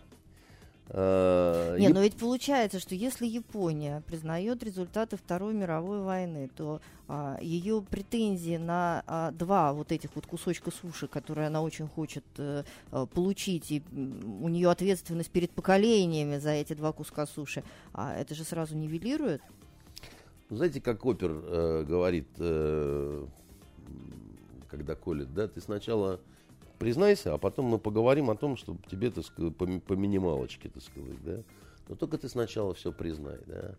Э, Не, Яп- но ведь получается, что если Япония признает результаты Второй мировой войны, то а, ее претензии на а, два вот этих вот кусочка суши, которые она очень хочет э, получить, и у нее ответственность перед поколениями за эти два куска суши, а это же сразу нивелирует. Знаете, как опер э, говорит, э, когда колет, да, ты сначала признайся, а потом мы поговорим о том, чтобы тебе, так сказать, по, по минималочке, так сказать, да. Но только ты сначала все признай, да.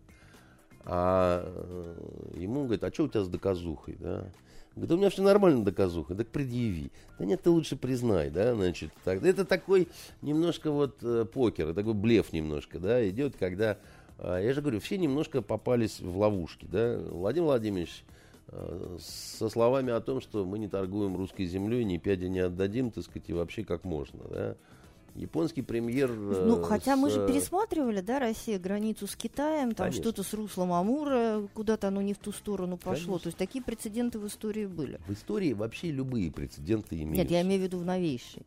А э, ему говорит, а что у тебя с доказухой, да? Говорит, «Да у меня все нормально доказуха, так предъяви. Да нет, ты лучше признай, да, значит. Так, это такой немножко вот э, покер, такой блеф немножко, да, идет, когда, а, я же говорю, все немножко попались в ловушки, да. Владимир Владимирович э, со словами о том, что мы не торгуем русской землей, ни пяди не отдадим, так сказать, и вообще как можно, да. Японский премьер... э, Ну, хотя мы с, же э, пересматривали, да, Россия границу с Китаем, там Конечно. что-то с руслом Амура, куда-то оно не в ту сторону пошло. Конечно. То есть такие прецеденты в истории были. В истории вообще любые прецеденты имеются. Нет, я имею в виду в новейшей.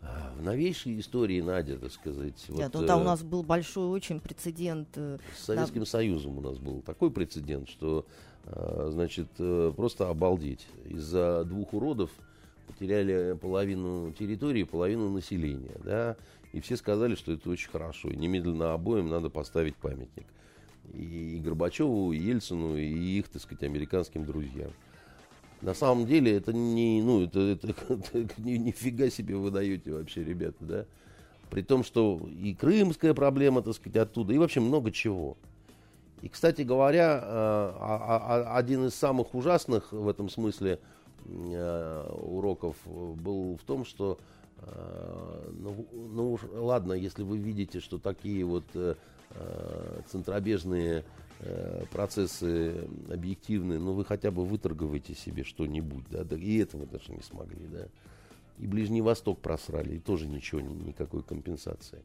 А, В новейшей истории, Надя, так сказать, Нет, вот, ну там у э, нас был большой очень прецедент. э, с Советским Союзом у нас был такой прецедент, что, э, значит, э, просто обалдеть. Из-за двух уродов потеряли половину территории, половину населения, да, и все сказали, что это очень хорошо, и немедленно обоим надо поставить памятник. И, и Горбачеву, и Ельцину, и их, так сказать, американским друзьям. На самом деле это не, ну, это, это, это ни, нифига себе вы даете вообще, ребята, да. При том, что и крымская проблема, так сказать, оттуда, и вообще много чего. И, кстати говоря, э, а, а, один из самых ужасных в этом смысле э, уроков был в том, что э, ну, ну ладно, если вы видите, что такие вот центробежные процессы объективные, ну вы хотя бы выторговайте себе что-нибудь, да и этого даже не смогли, да. И Ближний Восток просрали, и тоже ничего, никакой компенсации.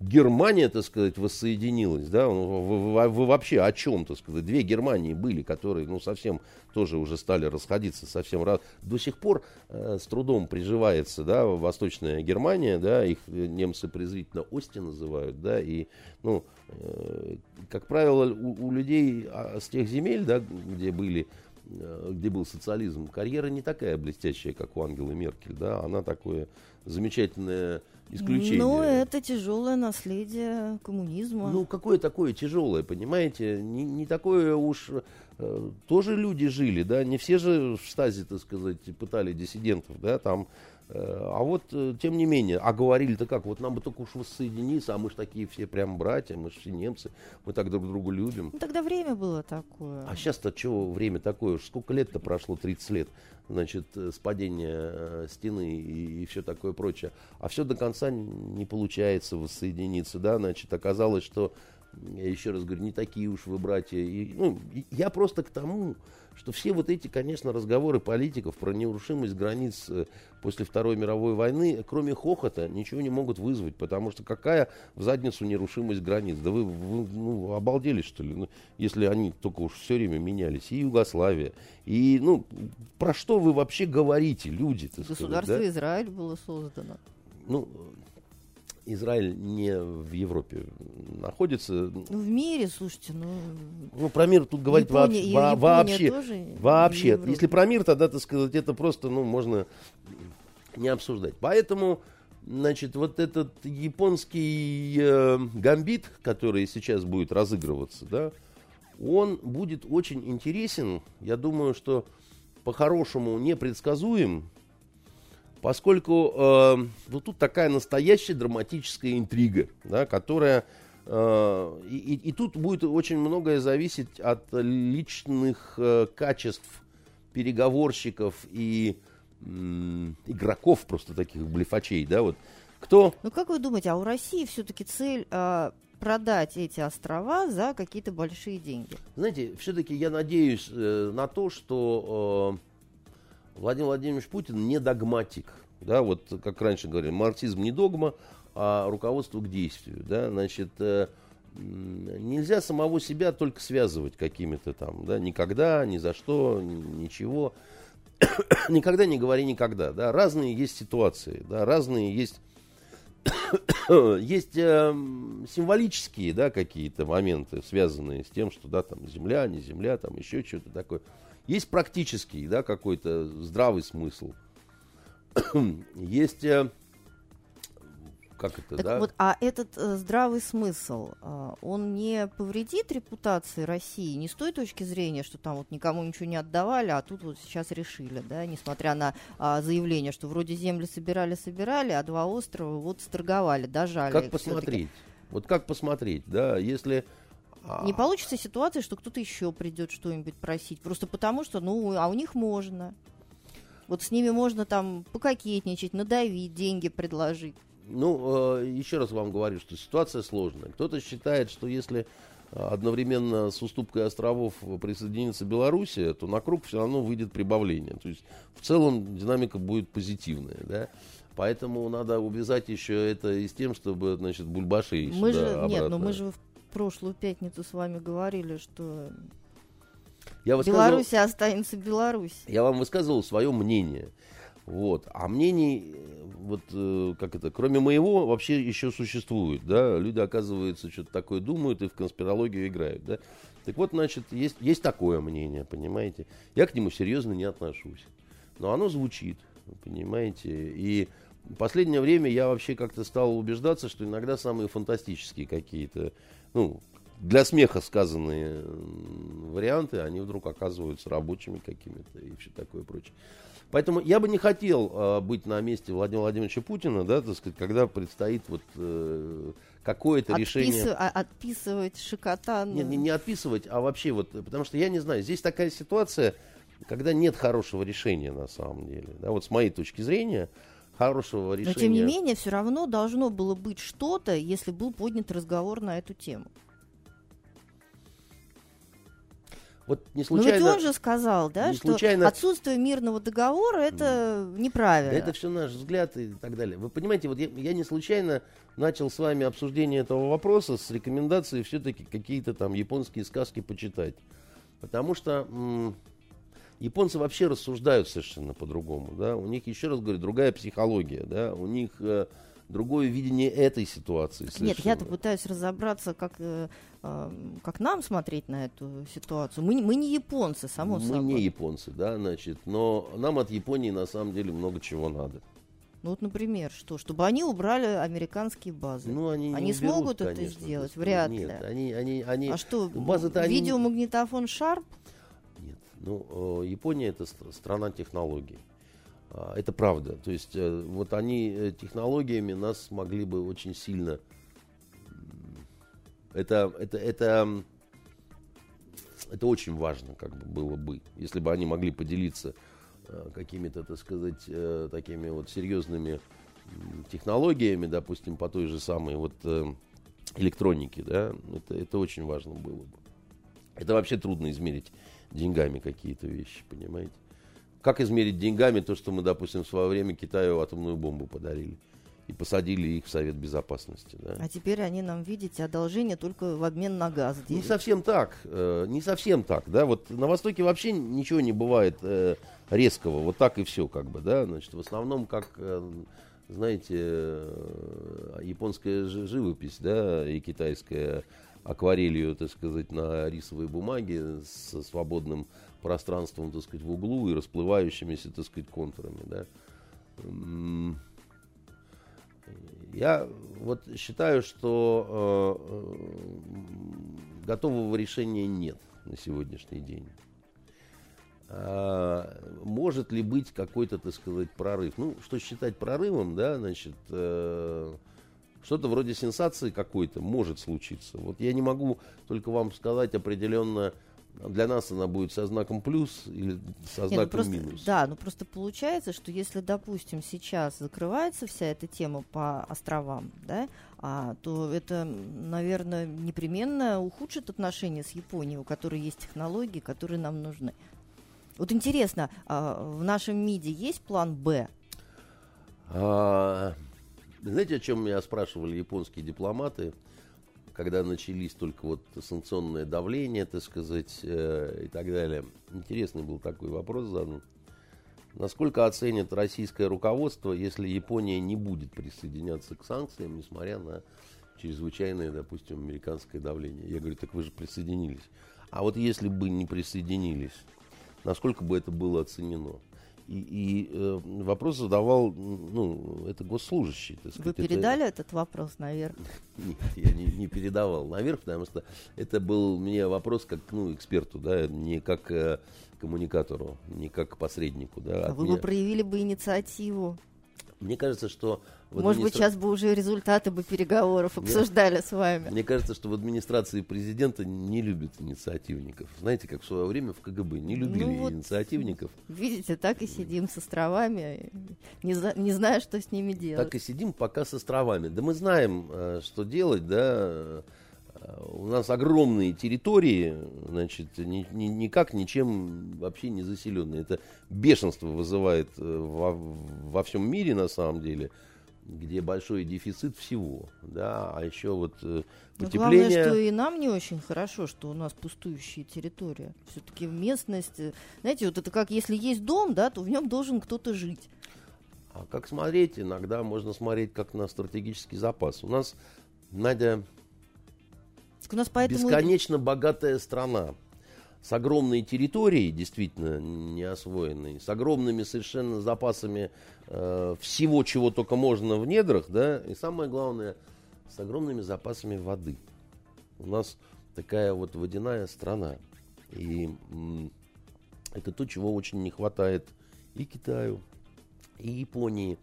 Германия, так сказать, воссоединилась, да, вы, вы, вы вообще о чем, так сказать, две Германии были, которые, ну, совсем тоже уже стали расходиться, совсем раз, до сих пор э, с трудом приживается, да, Восточная Германия, да, их немцы презрительно Ости называют, да, и, ну, э, как правило, у, у людей а, с тех земель, да, где были Э, где был социализм, карьера не такая блестящая, как у Ангелы Меркель, да, она такое замечательное исключение. Ну, это тяжелое наследие коммунизма. Ну, какое такое тяжелое, понимаете? Не, не такое уж... Э, тоже люди жили, да, не все же в штазе, так сказать, пытали диссидентов, да, там Э, а вот, э, тем не менее, а говорили-то как, вот нам бы только уж воссоединиться, а мы же такие все прям братья, мы же все немцы, мы так друг друга любим. Ну, тогда время было такое. А сейчас-то чего время такое? Уж сколько лет-то прошло, 30 лет, значит, э, с падения стены и, и все такое прочее. А все до конца не получается воссоединиться, да, значит, оказалось, что, я еще раз говорю, не такие уж вы братья. И, ну, я просто к тому, что все вот эти, конечно, разговоры политиков про нерушимость границ э, после Второй мировой войны, кроме хохота, ничего не могут вызвать, потому что какая в задницу нерушимость границ? Да вы, вы ну, обалдели, что ли? Ну, если они только уж все время менялись. И Югославия. И, ну, про что вы вообще говорите, люди? Государство сказать, да? Израиль было создано. Ну, Израиль не в Европе находится. Ну, в мире, слушайте, ну... Ну, про мир тут говорить Япония, вообще... вообще, тоже вообще. Если про мир, тогда, так сказать, это просто, ну, можно не обсуждать. Поэтому, значит, вот этот японский э, гамбит, который сейчас будет разыгрываться, да, он будет очень интересен. Я думаю, что по-хорошему непредсказуем, поскольку э, ну, тут такая настоящая драматическая интрига, да, которая э, и, и тут будет очень многое зависеть от личных э, качеств переговорщиков и э, игроков просто таких блефачей, да, вот кто. Ну как вы думаете, а у России все-таки цель э, продать эти острова за какие-то большие деньги? Знаете, все-таки я надеюсь э, на то, что э, Владимир Владимирович Путин не догматик. Да, вот как раньше говорили, марксизм не догма, а руководство к действию. Да, значит, э, нельзя самого себя только связывать какими-то там, да, никогда, ни за что, ничего. никогда не говори никогда, да, разные есть ситуации, да, разные есть есть э, символические, да, какие-то моменты, связанные с тем, что, да, там, земля, не земля, там, еще что-то такое. Есть практический, да, какой-то здравый смысл. Есть э, как это, так да? Вот, а этот э, здравый смысл, э, он не повредит репутации России не с той точки зрения, что там вот никому ничего не отдавали, а тут вот сейчас решили, да, несмотря на э, заявление, что вроде земли собирали, собирали, а два острова вот сторговали, дожали. Как посмотреть? Вот как посмотреть, да, если. Не получится ситуация, что кто-то еще придет что-нибудь просить. Просто потому что, ну, а у них можно. Вот с ними можно там пококетничать, надавить, деньги предложить. Ну, э, еще раз вам говорю, что ситуация сложная. Кто-то считает, что если одновременно с уступкой островов присоединится Белоруссия, то на круг все равно выйдет прибавление. То есть в целом динамика будет позитивная. Да? Поэтому надо увязать еще это и с тем, чтобы, значит, бульбаши мы же, обратно. Нет, но мы же в прошлую пятницу с вами говорили, что я Беларусь останется Беларусь. Я вам высказывал свое мнение. Вот. А мнений, вот э, как это, кроме моего, вообще еще существует. Да? Люди, оказывается, что-то такое думают и в конспирологию играют. Да? Так вот, значит, есть, есть такое мнение, понимаете. Я к нему серьезно не отношусь. Но оно звучит, понимаете. И в последнее время я вообще как-то стал убеждаться, что иногда самые фантастические какие-то ну, для смеха сказанные варианты, они вдруг оказываются рабочими какими-то и все такое прочее. Поэтому я бы не хотел э, быть на месте Владимира Владимировича Путина, да, так сказать, когда предстоит вот э, какое-то Отписыв... решение. А, отписывать шикотан. Не, не, не отписывать, а вообще вот, потому что я не знаю, здесь такая ситуация, когда нет хорошего решения на самом деле. Да, вот с моей точки зрения, хорошего решения. Но тем не менее, все равно должно было быть что-то, если был поднят разговор на эту тему. Вот не случайно... Но ведь он же сказал, да, что случайно... отсутствие мирного договора это неправильно. Да это все наш взгляд и так далее. Вы понимаете, вот я, я не случайно начал с вами обсуждение этого вопроса с рекомендацией все-таки какие-то там японские сказки почитать. Потому что японцы вообще рассуждают совершенно по-другому. Да? У них, еще раз говорю, другая психология. Да? У них... Э, другое видение этой ситуации. Совершенно. Нет, я-то пытаюсь разобраться, как, э, э, как нам смотреть на эту ситуацию. Мы, мы не японцы, само мы собой. Мы не японцы, да, значит, но нам от Японии на самом деле много чего надо. Ну вот, например, что? Чтобы они убрали американские базы. Ну, они, они уберут, смогут конечно, это сделать? Вряд нет, ли. Они, они, они, а что, базы-то они... видеомагнитофон Sharp? Ну, Япония это страна технологий. А, это правда. То есть э, вот они э, технологиями нас могли бы очень сильно... Это, это, это, это очень важно как бы было бы, если бы они могли поделиться э, какими-то, так сказать, такими вот серьезными технологиями, допустим, по той же самой вот электронике, да, это, это очень важно было бы. Это вообще трудно измерить деньгами какие-то вещи, понимаете? Как измерить деньгами то, что мы, допустим, в свое время Китаю атомную бомбу подарили? И посадили их в Совет Безопасности. Да? А теперь они нам, видите, одолжение только в обмен на газ. Делят. Не совсем так. Э, не совсем так. Да? Вот на Востоке вообще ничего не бывает э, резкого. Вот так и все, как бы, да. Значит, в основном, как, э, знаете, э, японская живопись, да, и китайская акварелью, так сказать, на рисовой бумаге со свободным пространством, так сказать, в углу и расплывающимися, так сказать, контурами, да. Я вот считаю, что э, э, готового решения нет на сегодняшний день. А, может ли быть какой-то, так сказать, прорыв? Ну, что считать прорывом, да, значит, э, что-то вроде сенсации какой-то может случиться. Вот я не могу только вам сказать определенно, для нас она будет со знаком плюс или со знаком Нет, ну просто, минус. Да, ну просто получается, что если, допустим, сейчас закрывается вся эта тема по островам, да, а, то это, наверное, непременно ухудшит отношения с Японией, у которой есть технологии, которые нам нужны. Вот интересно, а в нашем МИДе есть план Б? А, знаете, о чем меня спрашивали японские дипломаты? когда начались только вот санкционное давление, так сказать, э, и так далее. Интересный был такой вопрос задан. Насколько оценит российское руководство, если Япония не будет присоединяться к санкциям, несмотря на чрезвычайное, допустим, американское давление? Я говорю, так вы же присоединились. А вот если бы не присоединились, насколько бы это было оценено? И, и э, вопрос задавал, ну, это госслужащий. Так сказать. Вы передали это... этот вопрос наверх? Нет, я не, не передавал наверх, потому что это был мне вопрос как ну, эксперту, да, не как э, коммуникатору, не как посреднику. Да, а вы меня... бы проявили бы инициативу. Мне кажется, что... Может быть, сейчас бы уже результаты бы переговоров обсуждали мне, с вами. Мне кажется, что в администрации президента не любят инициативников. Знаете, как в свое время в КГБ не любили ну вот, инициативников. Видите, так и сидим с островами, не, за, не зная, что с ними делать. Так и сидим пока с островами. Да мы знаем, э, что делать, да, у нас огромные территории, значит, ни, ни, никак ничем вообще не заселенные. Это бешенство вызывает э, во, во всем мире на самом деле, где большой дефицит всего, да, а еще вот э, потепление. Но главное, что и нам не очень хорошо, что у нас пустующие территории. Все-таки местность, э, знаете, вот это как если есть дом, да, то в нем должен кто-то жить. А как смотреть? Иногда можно смотреть как на стратегический запас. У нас, Надя, у нас поэтому... Бесконечно богатая страна с огромной территорией, действительно не освоенной, с огромными совершенно запасами э, всего, чего только можно в недрах, да, и самое главное, с огромными запасами воды. У нас такая вот водяная страна. И м, это то, чего очень не хватает и Китаю, и Японии.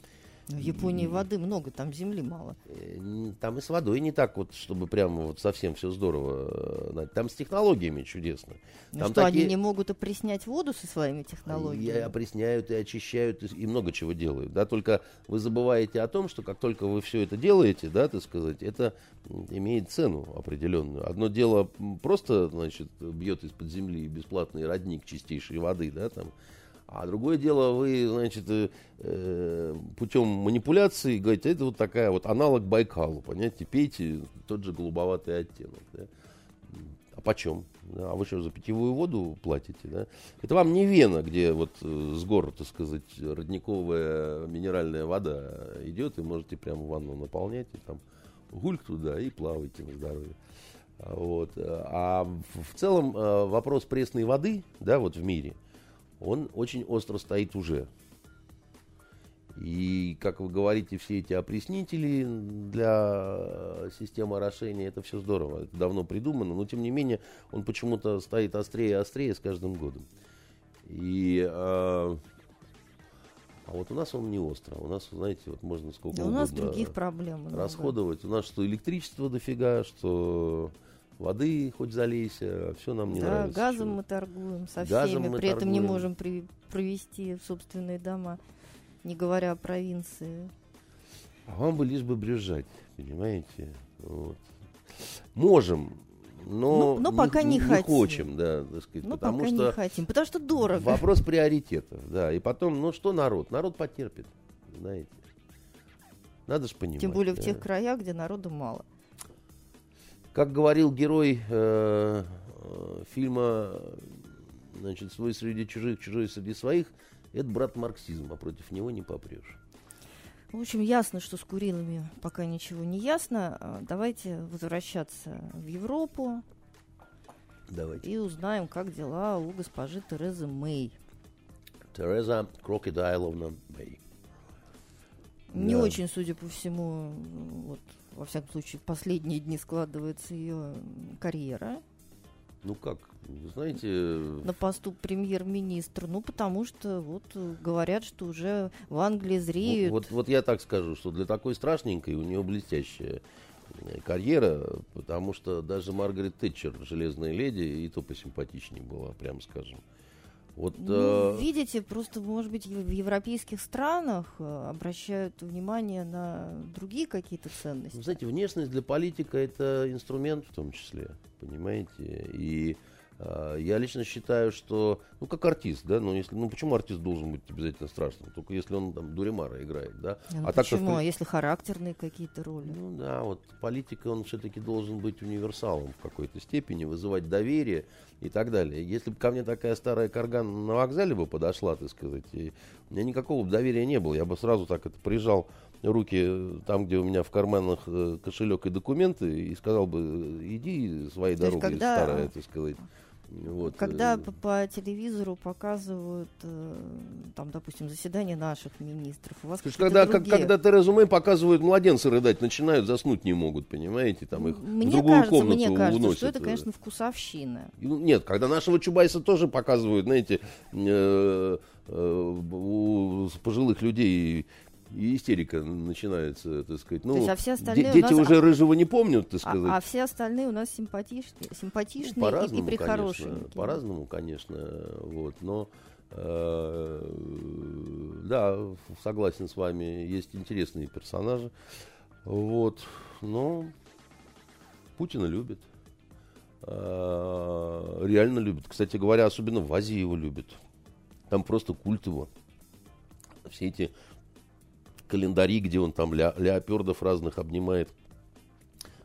В Японии воды много, там земли мало. Э, Там и с водой не так вот, чтобы прямо вот совсем все здорово. э, Там с технологиями чудесно. Ну Там что, такие- они не могут опреснять воду со своими И технологиями? опресняют, и очищают, и, и много чего делают. Да? Только вы забываете о том, что как только вы все это делаете, да, так сказать, это имеет цену определенную. Одно дело просто, значит, бьет из-под земли бесплатный родник чистейшей воды, да, там, а другое дело, вы, значит, э, э, путем манипуляции говорите, это вот такая вот аналог Байкалу, понимаете, пейте тот же голубоватый оттенок. Да? А почем? Да, а вы что, за питьевую воду платите? Да? Это вам не Вена, где вот э, с гор, так сказать, родниковая минеральная вода идет, и можете прямо ванну наполнять, и там гульк туда, и плавайте на здоровье. А Вот. А в целом э, вопрос пресной воды, да, вот в мире, он очень остро стоит уже. И, как вы говорите, все эти опреснители для системы орошения, это все здорово, это давно придумано, но тем не менее он почему-то стоит острее и острее с каждым годом. И, э, а вот у нас он не остро, у нас, знаете, вот можно сколько Да у нас угодно других проблем. много. расходовать. У нас что электричество дофига, что воды хоть залейся, все нам не да, нравится. газом что- мы торгуем со Газом всеми, мы при этом не торгуем. можем при- провести в собственные дома, не говоря о провинции. А вам бы лишь бы брюзжать, понимаете? Вот. Можем, но, Но- но пока не хотим. хочем, да, так сказать, Но потому пока что не хотим, потому что дорого. вопрос приоритетов, да. И потом, ну что народ? Народ потерпит, знаете. Надо же понимать. Тем более в да. тех краях, где народу мало. Как говорил герой э, э, фильма значит, «Свой среди чужих, чужой среди своих», это брат марксизма, а против него не попрешь. В общем, ясно, что с Курилами пока ничего не ясно. А, Давайте возвращаться в Европу Давайте. и узнаем, как дела у госпожи Терезы Мэй. Тереза Крокодайловна Мэй. Не Да. очень, судя по всему, вот, во всяком случае, в последние дни складывается ее карьера Ну как, вы знаете, на посту премьер-министра. Ну, потому что вот э, говорят, что уже в Англии зреют. вот, вот, вот я так скажу, что для такой страшненькой у нее блестящая э, карьера, потому что даже Маргарет Тэтчер, железная леди, и то посимпатичнее была, прям скажем. Вот, Ну, э, видите, просто, может быть, в европейских странах э, обращают внимание на другие какие-то ценности. Вы знаете, внешность для политика это инструмент в том числе, понимаете? И я лично считаю, что, ну, как артист, да, ну, если, ну, почему артист должен быть обязательно страшным? Только если он там Дуримара играет, да? Ну, а так-то в почему? при- А если характерные какие-то роли? Ну да, вот политика, он все-таки должен быть универсалом в какой-то степени, вызывать доверие и так далее. Если бы ко мне такая старая карган на вокзале бы подошла, так сказать, и у меня никакого доверия не было, я бы сразу так это прижал руки э, там, где у меня в карманах э, кошелек и документы, и сказал бы, иди своей То дорогой, когда- старая, так сказать. Вот, Когда э, по, по телевизору показывают, э, там, допустим, заседание наших министров, у вас какие-то когда, как- другие- когда Терезу Мэй показывают, младенцы рыдать начинают, заснуть не могут, понимаете, там их в Мне другую кажется, комнату мне кажется, уносят. что это, э. конечно, вкусовщина. Ну, Нет, когда нашего Чубайса тоже показывают, знаете, э, э, у пожилых людей и истерика начинается, так сказать. Ну, есть, а все остальные дети нас- уже рыжего не помнят, так А, сказать. а все остальные у нас симпатичные, Ну, симпатичные и, и конечно, прихорошенькие. по-разному, конечно, вот, но э, да, согласен с вами, есть интересные персонажи, вот, но Путина любит, Э, реально любит. Кстати говоря, особенно в Азии его любят. Там просто культ его. Все эти календари, где он там ля, леопердов разных обнимает.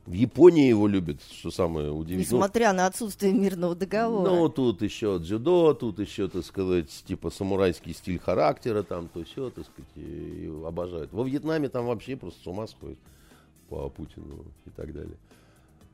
В Японии его любят, что самое удивительное. Несмотря на отсутствие мирного договора. Ну, тут еще дзюдо, тут еще, так сказать, типа самурайский стиль характера, там то все, так сказать, обожают. Во Вьетнаме там вообще просто с ума сходят по Путину и так далее.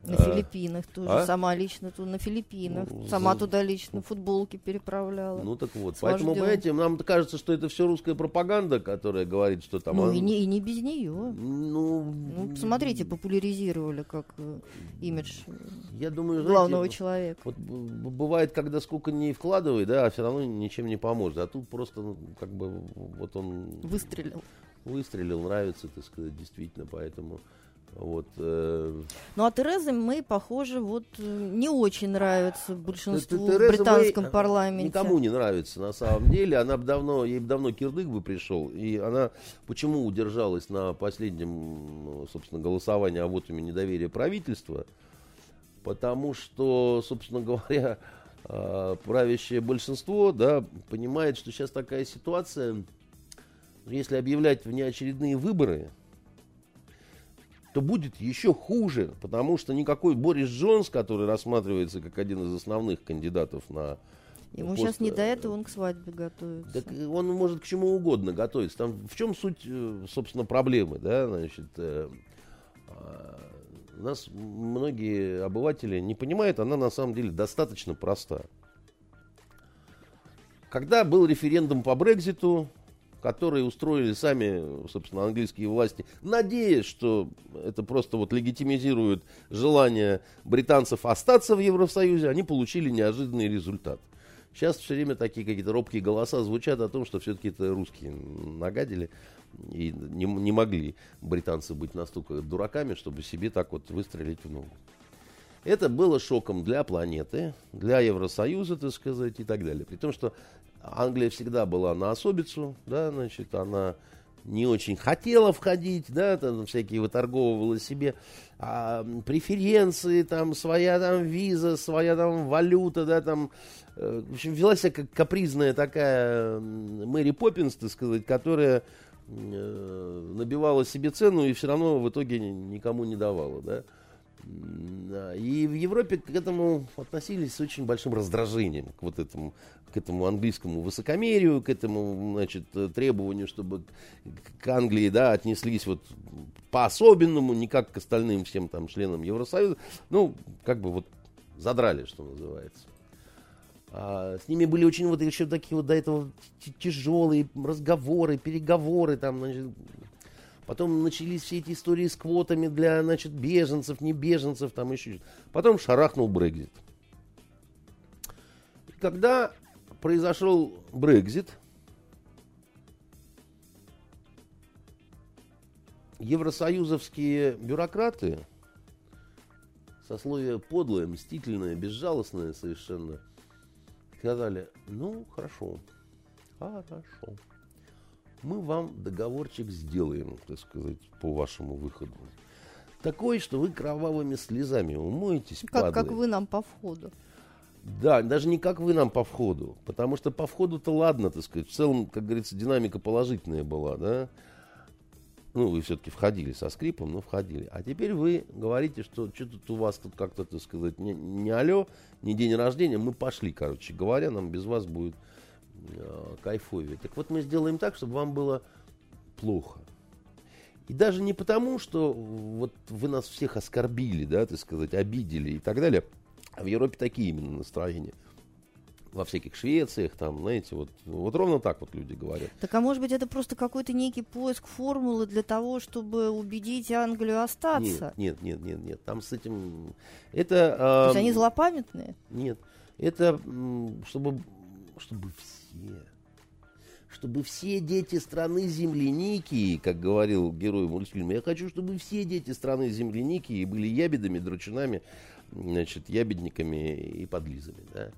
На А, Филиппинах тоже. а? Сама лично туда на Филиппинах. Ну, Сама за- туда лично футболки переправляла. Ну так вот. С Поэтому, вождем. понимаете, нам кажется, что это все русская пропаганда, которая говорит, что там... Ну, он- и, не, и не без нее. Ну, Ну, посмотрите, популяризировали как э, имидж э, я думаю, главного человека. Вот бывает, когда сколько не вкладывай, да, а все равно ничем не поможет. А тут просто, ну, как бы, вот он Выстрелил. выстрелил, нравится, так сказать, действительно, поэтому вот. э, Ну, а Тереза Мэй, похоже, вот э, не очень нравится большинству в Тереза британском Мэй, э, парламенте. Никому не нравится на самом деле. Она бы давно, ей бы давно кирдык бы пришел. И она почему удержалась на последнем, собственно, голосовании о вотуме недоверия правительства? Потому что, собственно говоря, э, правящее большинство, да, понимает, что сейчас такая ситуация, если объявлять внеочередные выборы, то будет еще хуже, потому что никакой Борис Джонс, который рассматривается как один из основных кандидатов на Ему пост, сейчас не э, до этого, он к свадьбе готовится. так он может к чему угодно готовиться. Там в чем суть, э, собственно, проблемы, да, значит, э, а, нас многие обыватели не понимают, она на самом деле достаточно проста. Когда был референдум по Брекзиту, который устроили сами, собственно, английские власти, надеясь, что это просто вот легитимизирует желание британцев остаться в Евросоюзе, они получили неожиданный результат. Сейчас все время такие какие-то робкие голоса звучат о том, что все-таки это русские нагадили и не, не могли британцы быть настолько дураками, чтобы себе так вот выстрелить в ногу. Это было шоком для планеты, для Евросоюза, так сказать, и так далее. При том, что Англия всегда была на особицу, да, значит, она не очень хотела входить, да, там всякие выторговывала себе а, преференции, там своя там виза, своя там валюта, да, там, э, в общем, вела себя как капризная такая Мэри Поппинс, так сказать, которая э, набивала себе цену и все равно в итоге ни- никому не давала, да, И в Европе к этому относились с очень большим раздражением, к вот этому, к этому английскому высокомерию, к этому, значит, э, требованию, чтобы к- Англии, да, отнеслись вот по-особенному, не как к остальным всем там членам Евросоюза. Ну, как бы вот задрали, что называется. А, с ними были очень вот еще такие вот до этого тяжелые разговоры, переговоры там, значит, Потом начались все эти истории с квотами для, значит, беженцев, не беженцев, там еще. что-то. Потом шарахнул Брекзит. Когда произошел Брекзит, евросоюзовские бюрократы, сословие подлое, мстительное, безжалостное совершенно, сказали, ну, хорошо, хорошо мы вам договорчик сделаем, так сказать, по вашему выходу. Такой, что вы кровавыми слезами умоетесь, Как, как падлы. вы нам по входу. Да, даже не как вы нам по входу. Потому что по входу-то ладно, так сказать. В целом, как говорится, динамика положительная была, да. Ну, вы все-таки входили со скрипом, но входили. А теперь вы говорите, что что тут у вас тут как-то, так сказать, не, не алло, не день рождения, мы пошли, короче говоря, нам без вас будет э, кайфовее. Так вот мы сделаем так, чтобы вам было плохо. И даже не потому, что вот вы нас всех оскорбили, да, так сказать, обидели и так далее. А в Европе такие именно настроения. Во всяких Швециях, там, знаете, вот, вот ровно так вот люди говорят. Так а может быть это просто какой-то некий поиск формулы для того, чтобы убедить Англию остаться? Нет, нет, нет, нет, нет. Там с этим... Это... а, То есть они злопамятные? Нет. Это чтобы, чтобы все... Чтобы все дети страны земляники, как говорил герой мультфильма, я хочу, чтобы все дети страны земляники были ябедами, драчунами, значит, ябедниками и подлизами, да.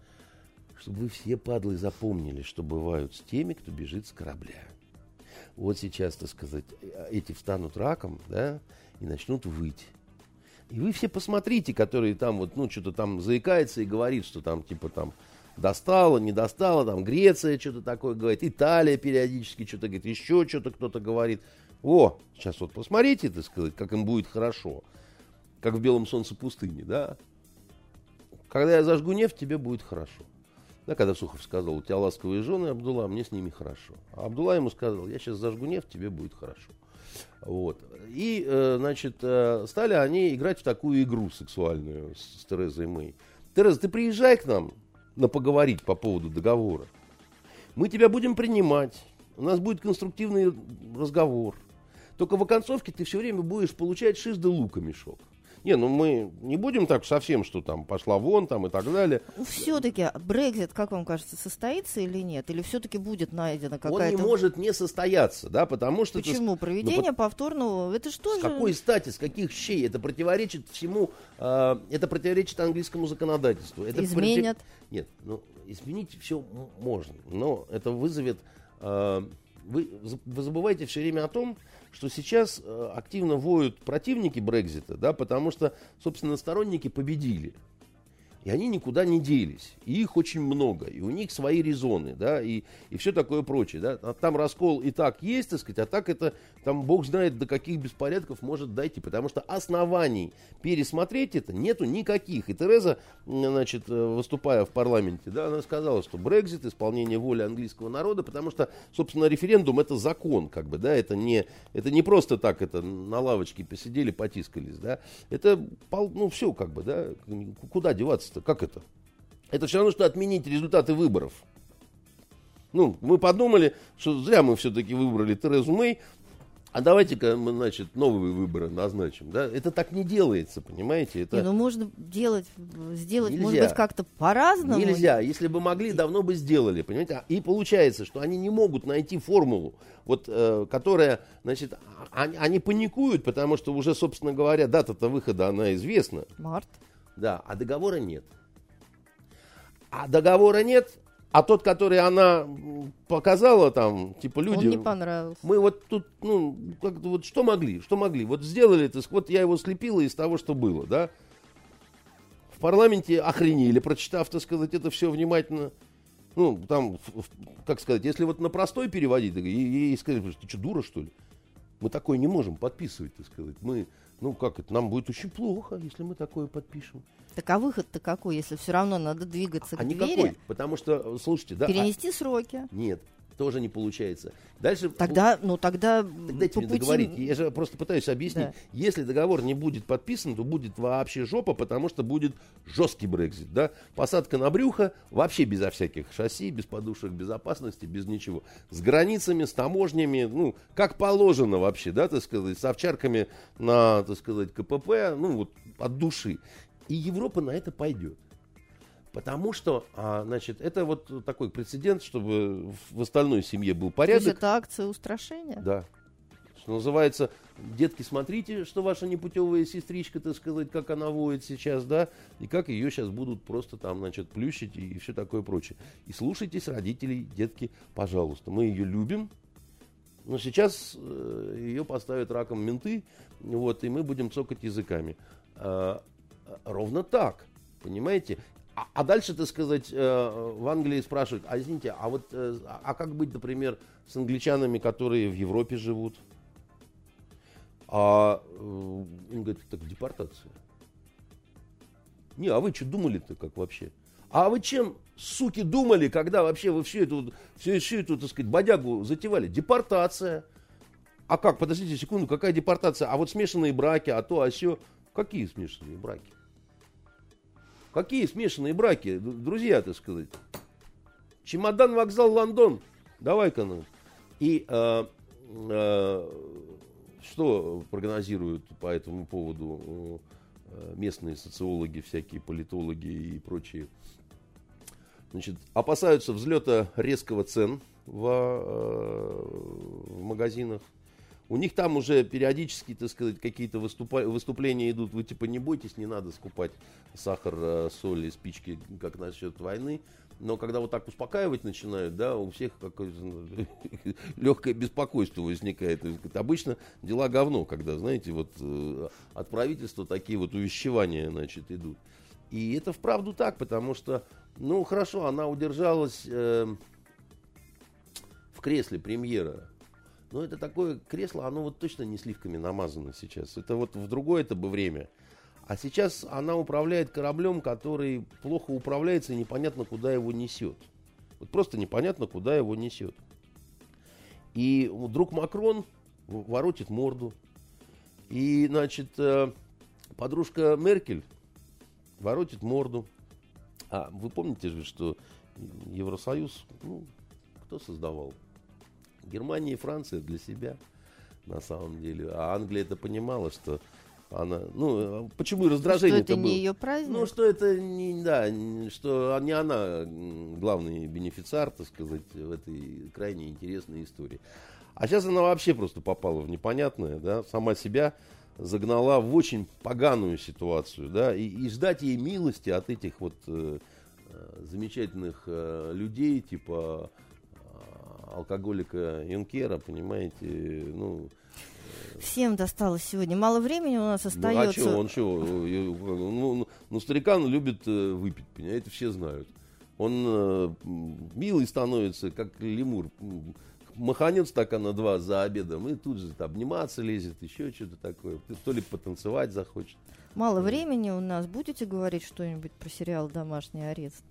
Чтобы вы все, падлы, запомнили, что бывают с теми, кто бежит с корабля. Вот сейчас, так сказать, эти встанут раком, да, и начнут выть. И вы все посмотрите, которые там вот, ну, что-то там заикается и говорит, что там, типа, там, достало, не достало, там, Греция что-то такое говорит, Италия периодически что-то говорит, еще что-то кто-то говорит. О, сейчас вот посмотрите, так сказать, как им будет хорошо. Как в белом солнце пустыни, да. Когда я зажгу нефть, тебе будет хорошо. Да, когда Сухов сказал, у тебя ласковые жены, Абдулла, мне с ними хорошо. А Абдулла ему сказал, я сейчас зажгу нефть, тебе будет хорошо. Вот. И, э, значит, э, стали они играть в такую игру сексуальную с, Терезой Мэй. Тереза, ты приезжай к нам на поговорить по поводу договора. Мы тебя будем принимать. У нас будет конструктивный разговор. Только в оконцовке ты все время будешь получать шиз да лука мешок. Не, ну мы не будем так совсем, что там пошла вон там и так далее. Все-таки Брекзит, как вам кажется, состоится или нет? Или все-таки будет найдена какая-то... Он не может не состояться, да, потому что... Почему? Это... Проведение ну, повторного, это что с же... какой стати, с каких щей? Это противоречит всему, э, это противоречит английскому законодательству. Это Изменят? Против... Нет, ну, изменить все можно, но это вызовет... Э, вы, вы забываете все время о том, что сейчас э, активно воют противники Брекзита, да, потому что, собственно, сторонники победили. И они никуда не делись. И их очень много. И у них свои резоны, да, и, и все такое прочее. Да. А там раскол и так есть, так сказать, а так это, там бог знает, до каких беспорядков может дойти. Потому что оснований пересмотреть это нету никаких. И Тереза, значит, э, выступая в парламенте, да, она сказала, что Брекзит, исполнение воли английского народа, потому что, собственно, референдум это закон, как бы, да, это не, это не просто так, это на лавочке посидели, потискались, да. Это, ну, все, как бы, да, куда деваться добиваться-то? Как это? Это все равно, что отменить результаты выборов. Ну, мы подумали, что зря мы все-таки выбрали Терезу Мэй, а давайте-ка мы, значит, новые выборы назначим. Да? Это так не делается, понимаете? Это... Не, ну можно делать, сделать, Нельзя. может быть, как-то по-разному. Нельзя. Если бы могли, давно бы сделали, понимаете? И получается, что они не могут найти формулу, вот, э, которая, значит, они, они паникуют, потому что уже, собственно говоря, дата-то выхода, она известна. Март. Да, а договора нет. А договора нет, а тот, который она показала там, типа люди... Он не понравился. Мы вот тут, ну, как вот что могли, что могли. Вот сделали это, вот я его слепила из того, что было, да. В парламенте охренели, прочитав, так сказать, это все внимательно. Ну, там, как сказать, если вот на простой переводить, и, и сказать, ты что, дура, что ли? Мы такое не можем подписывать, так сказать. Мы ну как это, нам будет очень плохо, если мы такое подпишем. Так а выход-то какой, если все равно надо двигаться а, к а двери? никакой, потому что, слушайте, да. Перенести а... сроки. Нет, тоже не получается. Дальше... Тогда, ну тогда... Дайте мне пути... договорить. Я же просто пытаюсь объяснить. Да. Если договор не будет подписан, то будет вообще жопа, потому что будет жесткий Брекзит. Да? Посадка на брюхо вообще безо всяких шасси, без подушек безопасности, без ничего. С границами, с таможнями, ну, как положено вообще, да, так сказать, с овчарками на, так сказать, КПП, ну, вот от души. И Европа на это пойдет. Потому что, а, значит, это вот такой прецедент, чтобы в остальной семье был порядок. То есть это акция устрашения? Да. Что называется, детки, смотрите, что ваша непутевая сестричка, так сказать, как она воет сейчас, да, и как ее сейчас будут просто там, значит, плющить и все такое прочее. И слушайтесь родителей, детки, пожалуйста. Мы ее любим, но сейчас э, ее поставят раком менты, вот, и мы будем цокать языками. А, ровно так. Понимаете? А, а дальше, так сказать, э, в Англии спрашивают, а извините, а вот, э, а как быть, например, с англичанами, которые в Европе живут? А э, он говорит, так депортация. Не, а вы что думали-то, как вообще? А вы чем, суки, думали, когда вообще вы всю эту, всю, всю эту, так сказать, бодягу затевали? Депортация. А как, подождите секунду, какая депортация? А вот смешанные браки, а то, а все. Какие смешанные браки? Какие смешанные браки, друзья, так сказать. Чемодан, вокзал, Лондон. Давай-ка ну. И э, э, что прогнозируют по этому поводу э, местные социологи, всякие политологи и прочие? Значит, опасаются взлета резкого цен в, э, в магазинах. У них там уже периодически, так сказать, какие-то выступа- выступления идут. Вы типа не бойтесь, не надо скупать сахар, э, соль и спички, как насчет войны. Но когда вот так успокаивать начинают, да, у всех какое-то легкое беспокойство возникает. обычно дела говно, когда, знаете, вот э, от правительства такие вот увещевания, значит, идут. И это вправду так, потому что, ну, хорошо, она удержалась э, в кресле премьера но это такое кресло, оно вот точно не сливками намазано сейчас. Это вот в другое это бы время. А сейчас она управляет кораблем, который плохо управляется и непонятно, куда его несет. Вот просто непонятно, куда его несет. И друг Макрон, воротит морду. И, значит, э, подружка Меркель воротит морду. А вы помните же, что Евросоюз, ну, кто создавал? Германия и Франция для себя, на самом деле. А Англия это понимала, что она, ну, почему и раздражение Что это было? не ее праздник? Ну, что это не, да, что не она главный бенефициар, так сказать, в этой крайне интересной истории. А сейчас она вообще просто попала в непонятное, да, сама себя загнала в очень поганую ситуацию, да, и, и ждать ей милости от этих вот э, э замечательных э, людей, типа алкоголика Юнкера, понимаете, ну, Всем досталось сегодня. Мало времени у нас остается. Ну, а что, он что? Ну, ну, ну, старикан любит э, выпить, понимаете, все знают. Он э, милый становится, как лемур. Маханет стакана два за обедом и тут же обниматься лезет, еще что-то такое. То ли потанцевать захочет. Мало времени у нас. Будете говорить что-нибудь про сериал «Домашний арест»?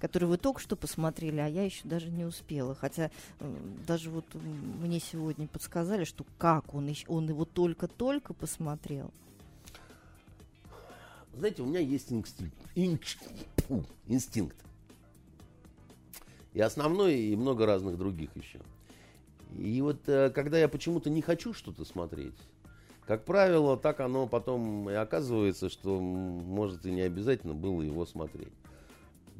Который вы только что посмотрели, а я еще даже не успела. Хотя даже вот мне сегодня подсказали, что как он, он его только-только посмотрел. Знаете, у меня есть инстинкт. инстинкт. И основной, и много разных других еще. И вот э, когда я почему-то не хочу что-то смотреть, как правило, так оно потом и оказывается, что может и не обязательно было его смотреть.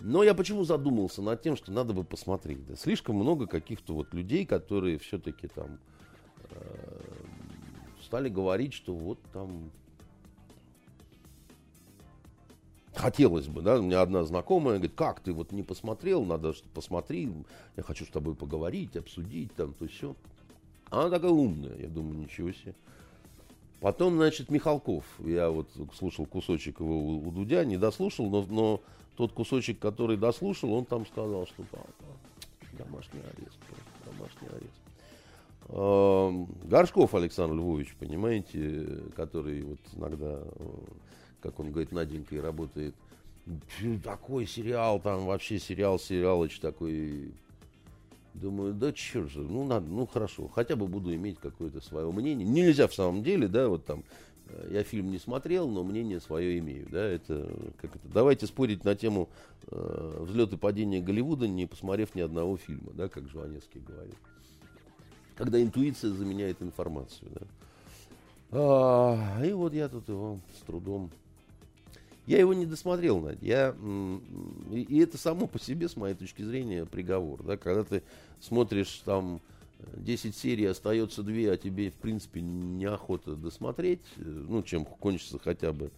Но я почему задумался над тем, что надо бы посмотреть. Да? Слишком много каких-то вот людей, которые все-таки там э, стали говорить, что вот там хотелось бы, да, у меня одна знакомая говорит, как ты вот не посмотрел, надо что посмотри, я хочу с тобой поговорить, обсудить, там, то все. Она такая умная, я думаю, ничего себе. Потом, значит, Михалков, я вот слушал кусочек его у, у Дудя, не дослушал, но, но тот кусочек, который дослушал, он там сказал, что домашний арест, домашний арест. Э, Горшков Александр Львович, понимаете, который вот иногда, как он говорит, Наденькой работает. Такой сериал, там вообще сериал, сериалыч такой. Думаю, да черт же, ну надо, ну хорошо, хотя бы буду иметь какое-то свое мнение. Нельзя в самом деле, да, вот там Э, я фильм не смотрел, но мнение свое имею. Да, это, как это, давайте спорить на тему э, взлет и падения Голливуда, не посмотрев ни одного фильма, да, как Жванецкий говорит. Когда интуиция заменяет информацию. Да. А, и вот я тут его с трудом. Я его не досмотрел, Надя. Я, и, и это само по себе, с моей точки зрения, приговор. Да, когда ты смотришь там 10 серий, остается 2, а тебе, в принципе, неохота досмотреть, э, ну, чем кончится хотя бы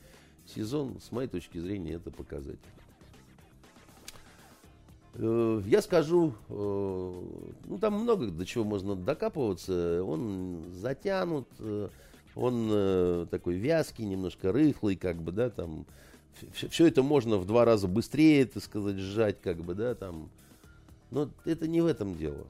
сезон, с моей точки зрения, это показатель. Э, я скажу, э, ну там много до чего можно докапываться. Он затянут, он такой вязкий, немножко рыхлый, как бы, да, там. Все это можно в два раза быстрее, так сказать, сжать, как бы, да, там. Но это не в этом дело.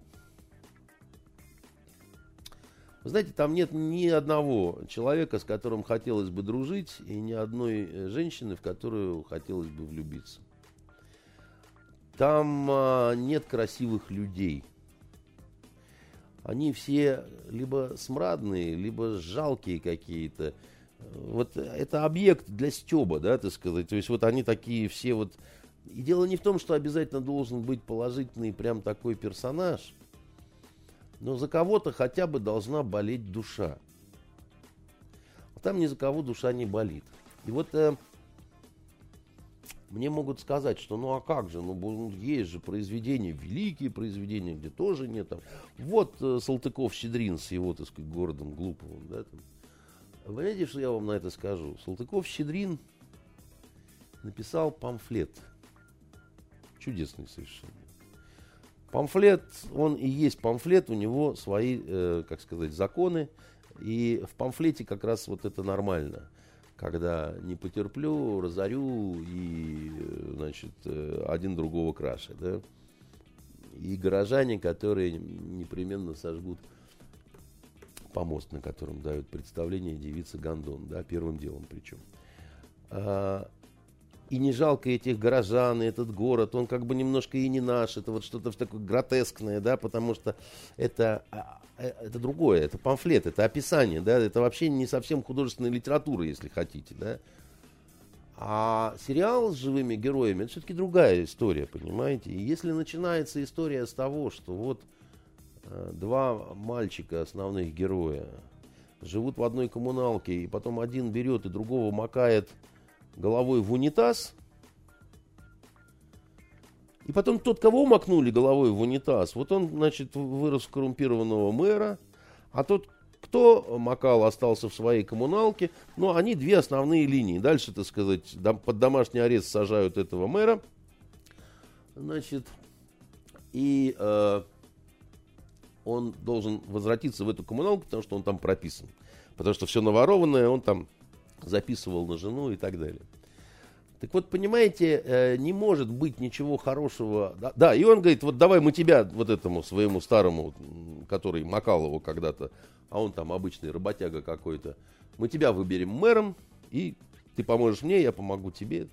Вы знаете, там нет ни одного человека, с которым хотелось бы дружить, и ни одной э, женщины, в которую хотелось бы влюбиться. Там а, нет красивых людей. Они все либо смрадные, либо жалкие какие-то. Вот это объект для стеба, да, так сказать. То есть вот они такие все вот... И дело не в том, что обязательно должен быть положительный прям такой персонаж – но за кого-то хотя бы должна болеть душа. А там ни за кого душа не болит. И вот э, мне могут сказать, что ну а как же, ну есть же произведения, великие произведения, где тоже нет. Там. Вот э, Салтыков-Щедрин с его, так сказать, городом Глуповым. Да, там. Вы знаете, что я вам на это скажу? Салтыков-Щедрин написал памфлет. Чудесный совершенно. Памфлет, он и есть памфлет, у него свои, э, как сказать, законы. И в памфлете как раз вот это нормально. Когда не потерплю, разорю и, значит, э, один другого краше, да. И горожане, которые непременно сожгут помост, на котором дают представление девица Гондон, да, первым делом причем. А, и не жалко этих горожан, и этот город, он как бы немножко и не наш, это вот что-то такое гротескное, да, потому что это, а, э, это другое, это памфлет, это описание, да, это вообще не совсем художественная литература, если хотите, да. А сериал с живыми героями, это все-таки другая история, понимаете. И если начинается история с того, что вот э, два мальчика, основных героя, живут в одной коммуналке, и потом один берет и другого макает головой в унитаз. И потом тот, кого макнули головой в унитаз, вот он, значит, вырос в коррумпированного мэра, а тот, кто макал, остался в своей коммуналке. Ну, они две основные линии. Дальше, так сказать, под домашний арест сажают этого мэра. Значит, и э, он должен возвратиться в эту коммуналку, потому что он там прописан. Потому что все наворованное он там записывал на жену и так далее. Так вот, понимаете, э, не может быть ничего хорошего. Да, да, и он говорит, вот давай мы тебя, вот этому своему старому, который макал его когда-то, а он там обычный работяга какой-то, мы тебя выберем мэром, и ты поможешь мне, я помогу тебе.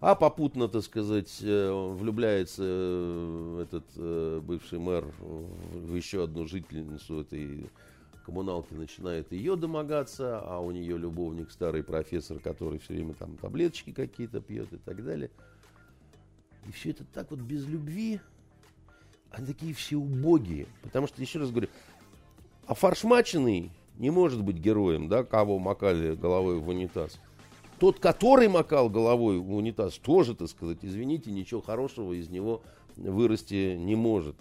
А попутно, так сказать, э, влюбляется э, этот бывший мэр в еще одну жительницу этой коммуналки начинает ее домогаться, а у нее любовник старый профессор, который все время там таблеточки какие-то пьет и так далее. И все это так вот без любви. Они такие все убогие. Потому что, еще раз говорю, а фаршмаченный не может быть героем, да, кого макали головой в унитаз. Тот, который макал головой в унитаз, тоже, так сказать, извините, ничего хорошего из него вырасти не может.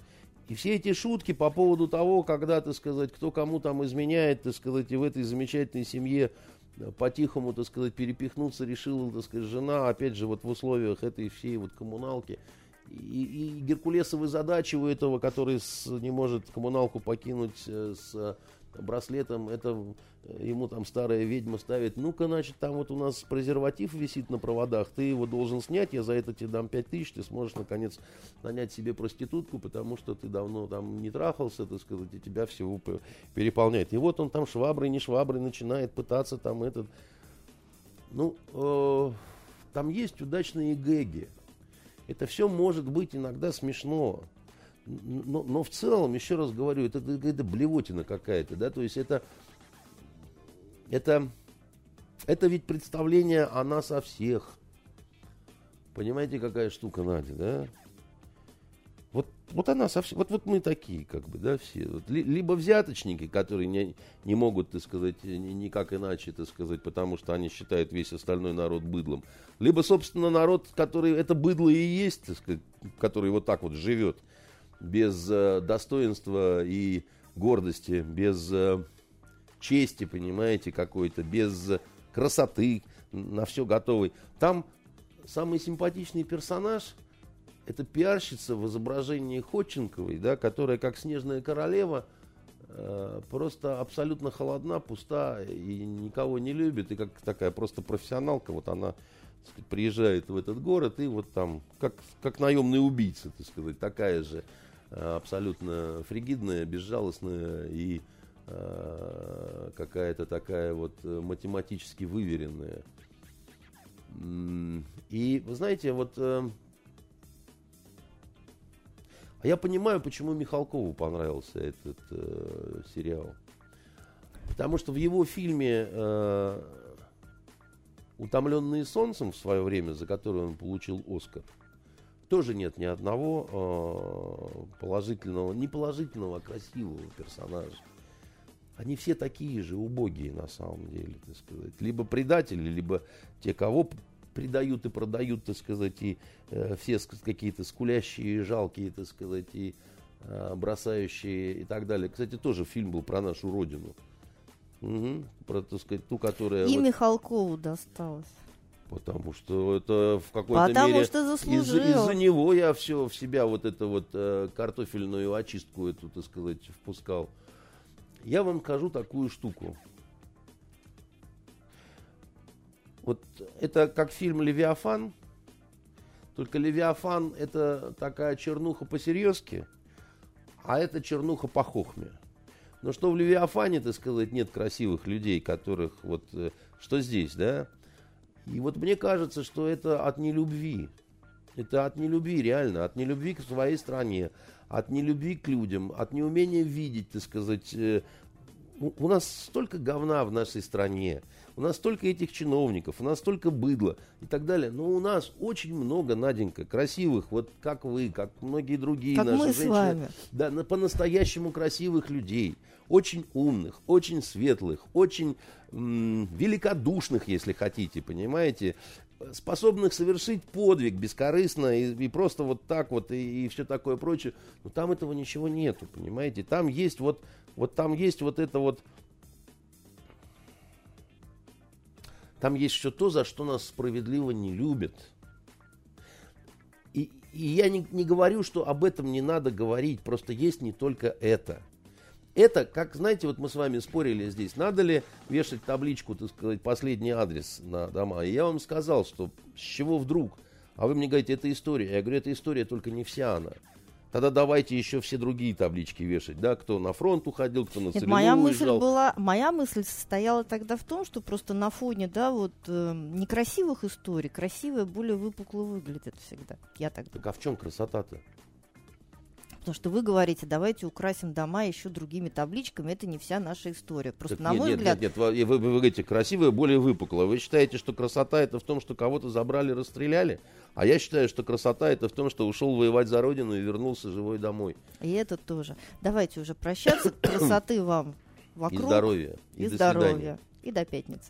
И все эти шутки по поводу того, когда, так сказать, кто кому там изменяет, так сказать, и в этой замечательной семье э, по-тихому, так сказать, перепихнуться решила, так сказать, жена, опять же, вот в условиях этой всей вот коммуналки. И, и геркулесовые задачи у этого, который с, не может коммуналку покинуть э, с браслетом, это э, ему там старая ведьма ставит, ну-ка, значит, там вот у нас презерватив висит на проводах, ты его должен снять, я за это тебе дам 5 тысяч, ты сможешь, наконец, нанять себе проститутку, потому что ты давно там не трахался, так сказать, и тебя всего переполняет. И вот он там шваброй, не шваброй начинает пытаться там этот... Ну, э, там есть удачные гэги. Это все может быть иногда смешно но, но в целом, еще раз говорю, это какая-то блевотина какая-то, да, то есть это, это, это ведь представление о нас о всех. Понимаете, какая штука, Надя, да? Вот, вот она совсем, вот, вот мы такие, как бы, да, все. Вот, ли, либо взяточники, которые не, не могут, так сказать, никак иначе, так сказать, потому что они считают весь остальной народ быдлом. Либо, собственно, народ, который это быдло и есть, так сказать, который вот так вот живет без э, достоинства и гордости, без э, чести, понимаете, какой-то, без красоты, на все готовый. Там самый симпатичный персонаж – это пиарщица в изображении Ходченковой, да, которая как снежная королева э, просто абсолютно холодна, пуста и никого не любит, и как такая просто профессионалка, вот она сказать, приезжает в этот город и вот там, как, как наемный убийца, так сказать, такая же абсолютно фригидная, безжалостная и э, какая-то такая вот э, математически выверенная. И вы знаете, вот э, а я понимаю, почему Михалкову понравился этот э, сериал. Потому что в его фильме э, «Утомленные солнцем» в свое время, за который он получил Оскар, тоже нет ни одного э, положительного, не положительного, а красивого персонажа. Они все такие же убогие на самом деле, так сказать. Либо предатели, либо те, кого предают и продают, так сказать, и э, все какие-то скулящие, жалкие, так сказать, и э, бросающие и так далее. Кстати, тоже фильм был про нашу родину. Угу. Про, так сказать, ту, которая... И вот... Михалкову досталось. Потому что это в какой-то Потому мере что заслужил. из-за, из-за него я все в себя вот это вот э, картофельную очистку эту, так сказать, впускал. Я вам скажу такую штуку. Вот это как фильм «Левиафан», только «Левиафан» это такая чернуха по-серьезки, а это чернуха по хохме. Но что в «Левиафане», так сказать, нет красивых людей, которых вот... Э, что здесь, да? И вот мне кажется, что это от нелюбви. Это от нелюбви, реально, от нелюбви к своей стране, от нелюбви к людям, от неумения видеть, так сказать. Э, у нас столько говна в нашей стране, у нас столько этих чиновников, у нас столько быдла и так далее. Но у нас очень много, Наденька, красивых, вот как вы, как многие другие как наши мы женщины. С вами. Да, по-настоящему красивых людей, очень умных, очень светлых, очень м- великодушных, если хотите, понимаете, способных совершить подвиг бескорыстно и, и просто вот так вот и, и все такое прочее. Но там этого ничего нету, понимаете? Там есть вот, вот там есть вот это вот Там есть все то, за что нас справедливо не любят. И, и я не, не говорю, что об этом не надо говорить, просто есть не только это. Это, как, знаете, вот мы с вами спорили здесь, надо ли вешать табличку, так сказать, последний адрес на дома. И я вам сказал, что с чего вдруг? А вы мне говорите, это история. Я говорю, это история, только не вся она. Тогда давайте еще все другие таблички вешать, да, кто на фронт уходил, кто на Нет, моя мысль была, моя мысль состояла тогда в том, что просто на фоне, да, вот э, некрасивых историй, красивое более выпукло выглядит всегда. Я так. Так а в чем красота-то? Потому что вы говорите, давайте украсим дома еще другими табличками. Это не вся наша история. Просто, так на нет, мой нет, взгляд... Нет, нет, вы, вы, вы говорите, красивое, более выпукло. Вы считаете, что красота это в том, что кого-то забрали, расстреляли? А я считаю, что красота это в том, что ушел воевать за родину и вернулся живой домой. И это тоже. Давайте уже прощаться. Красоты вам вокруг. И здоровья. И, и здоровья. И до пятницы.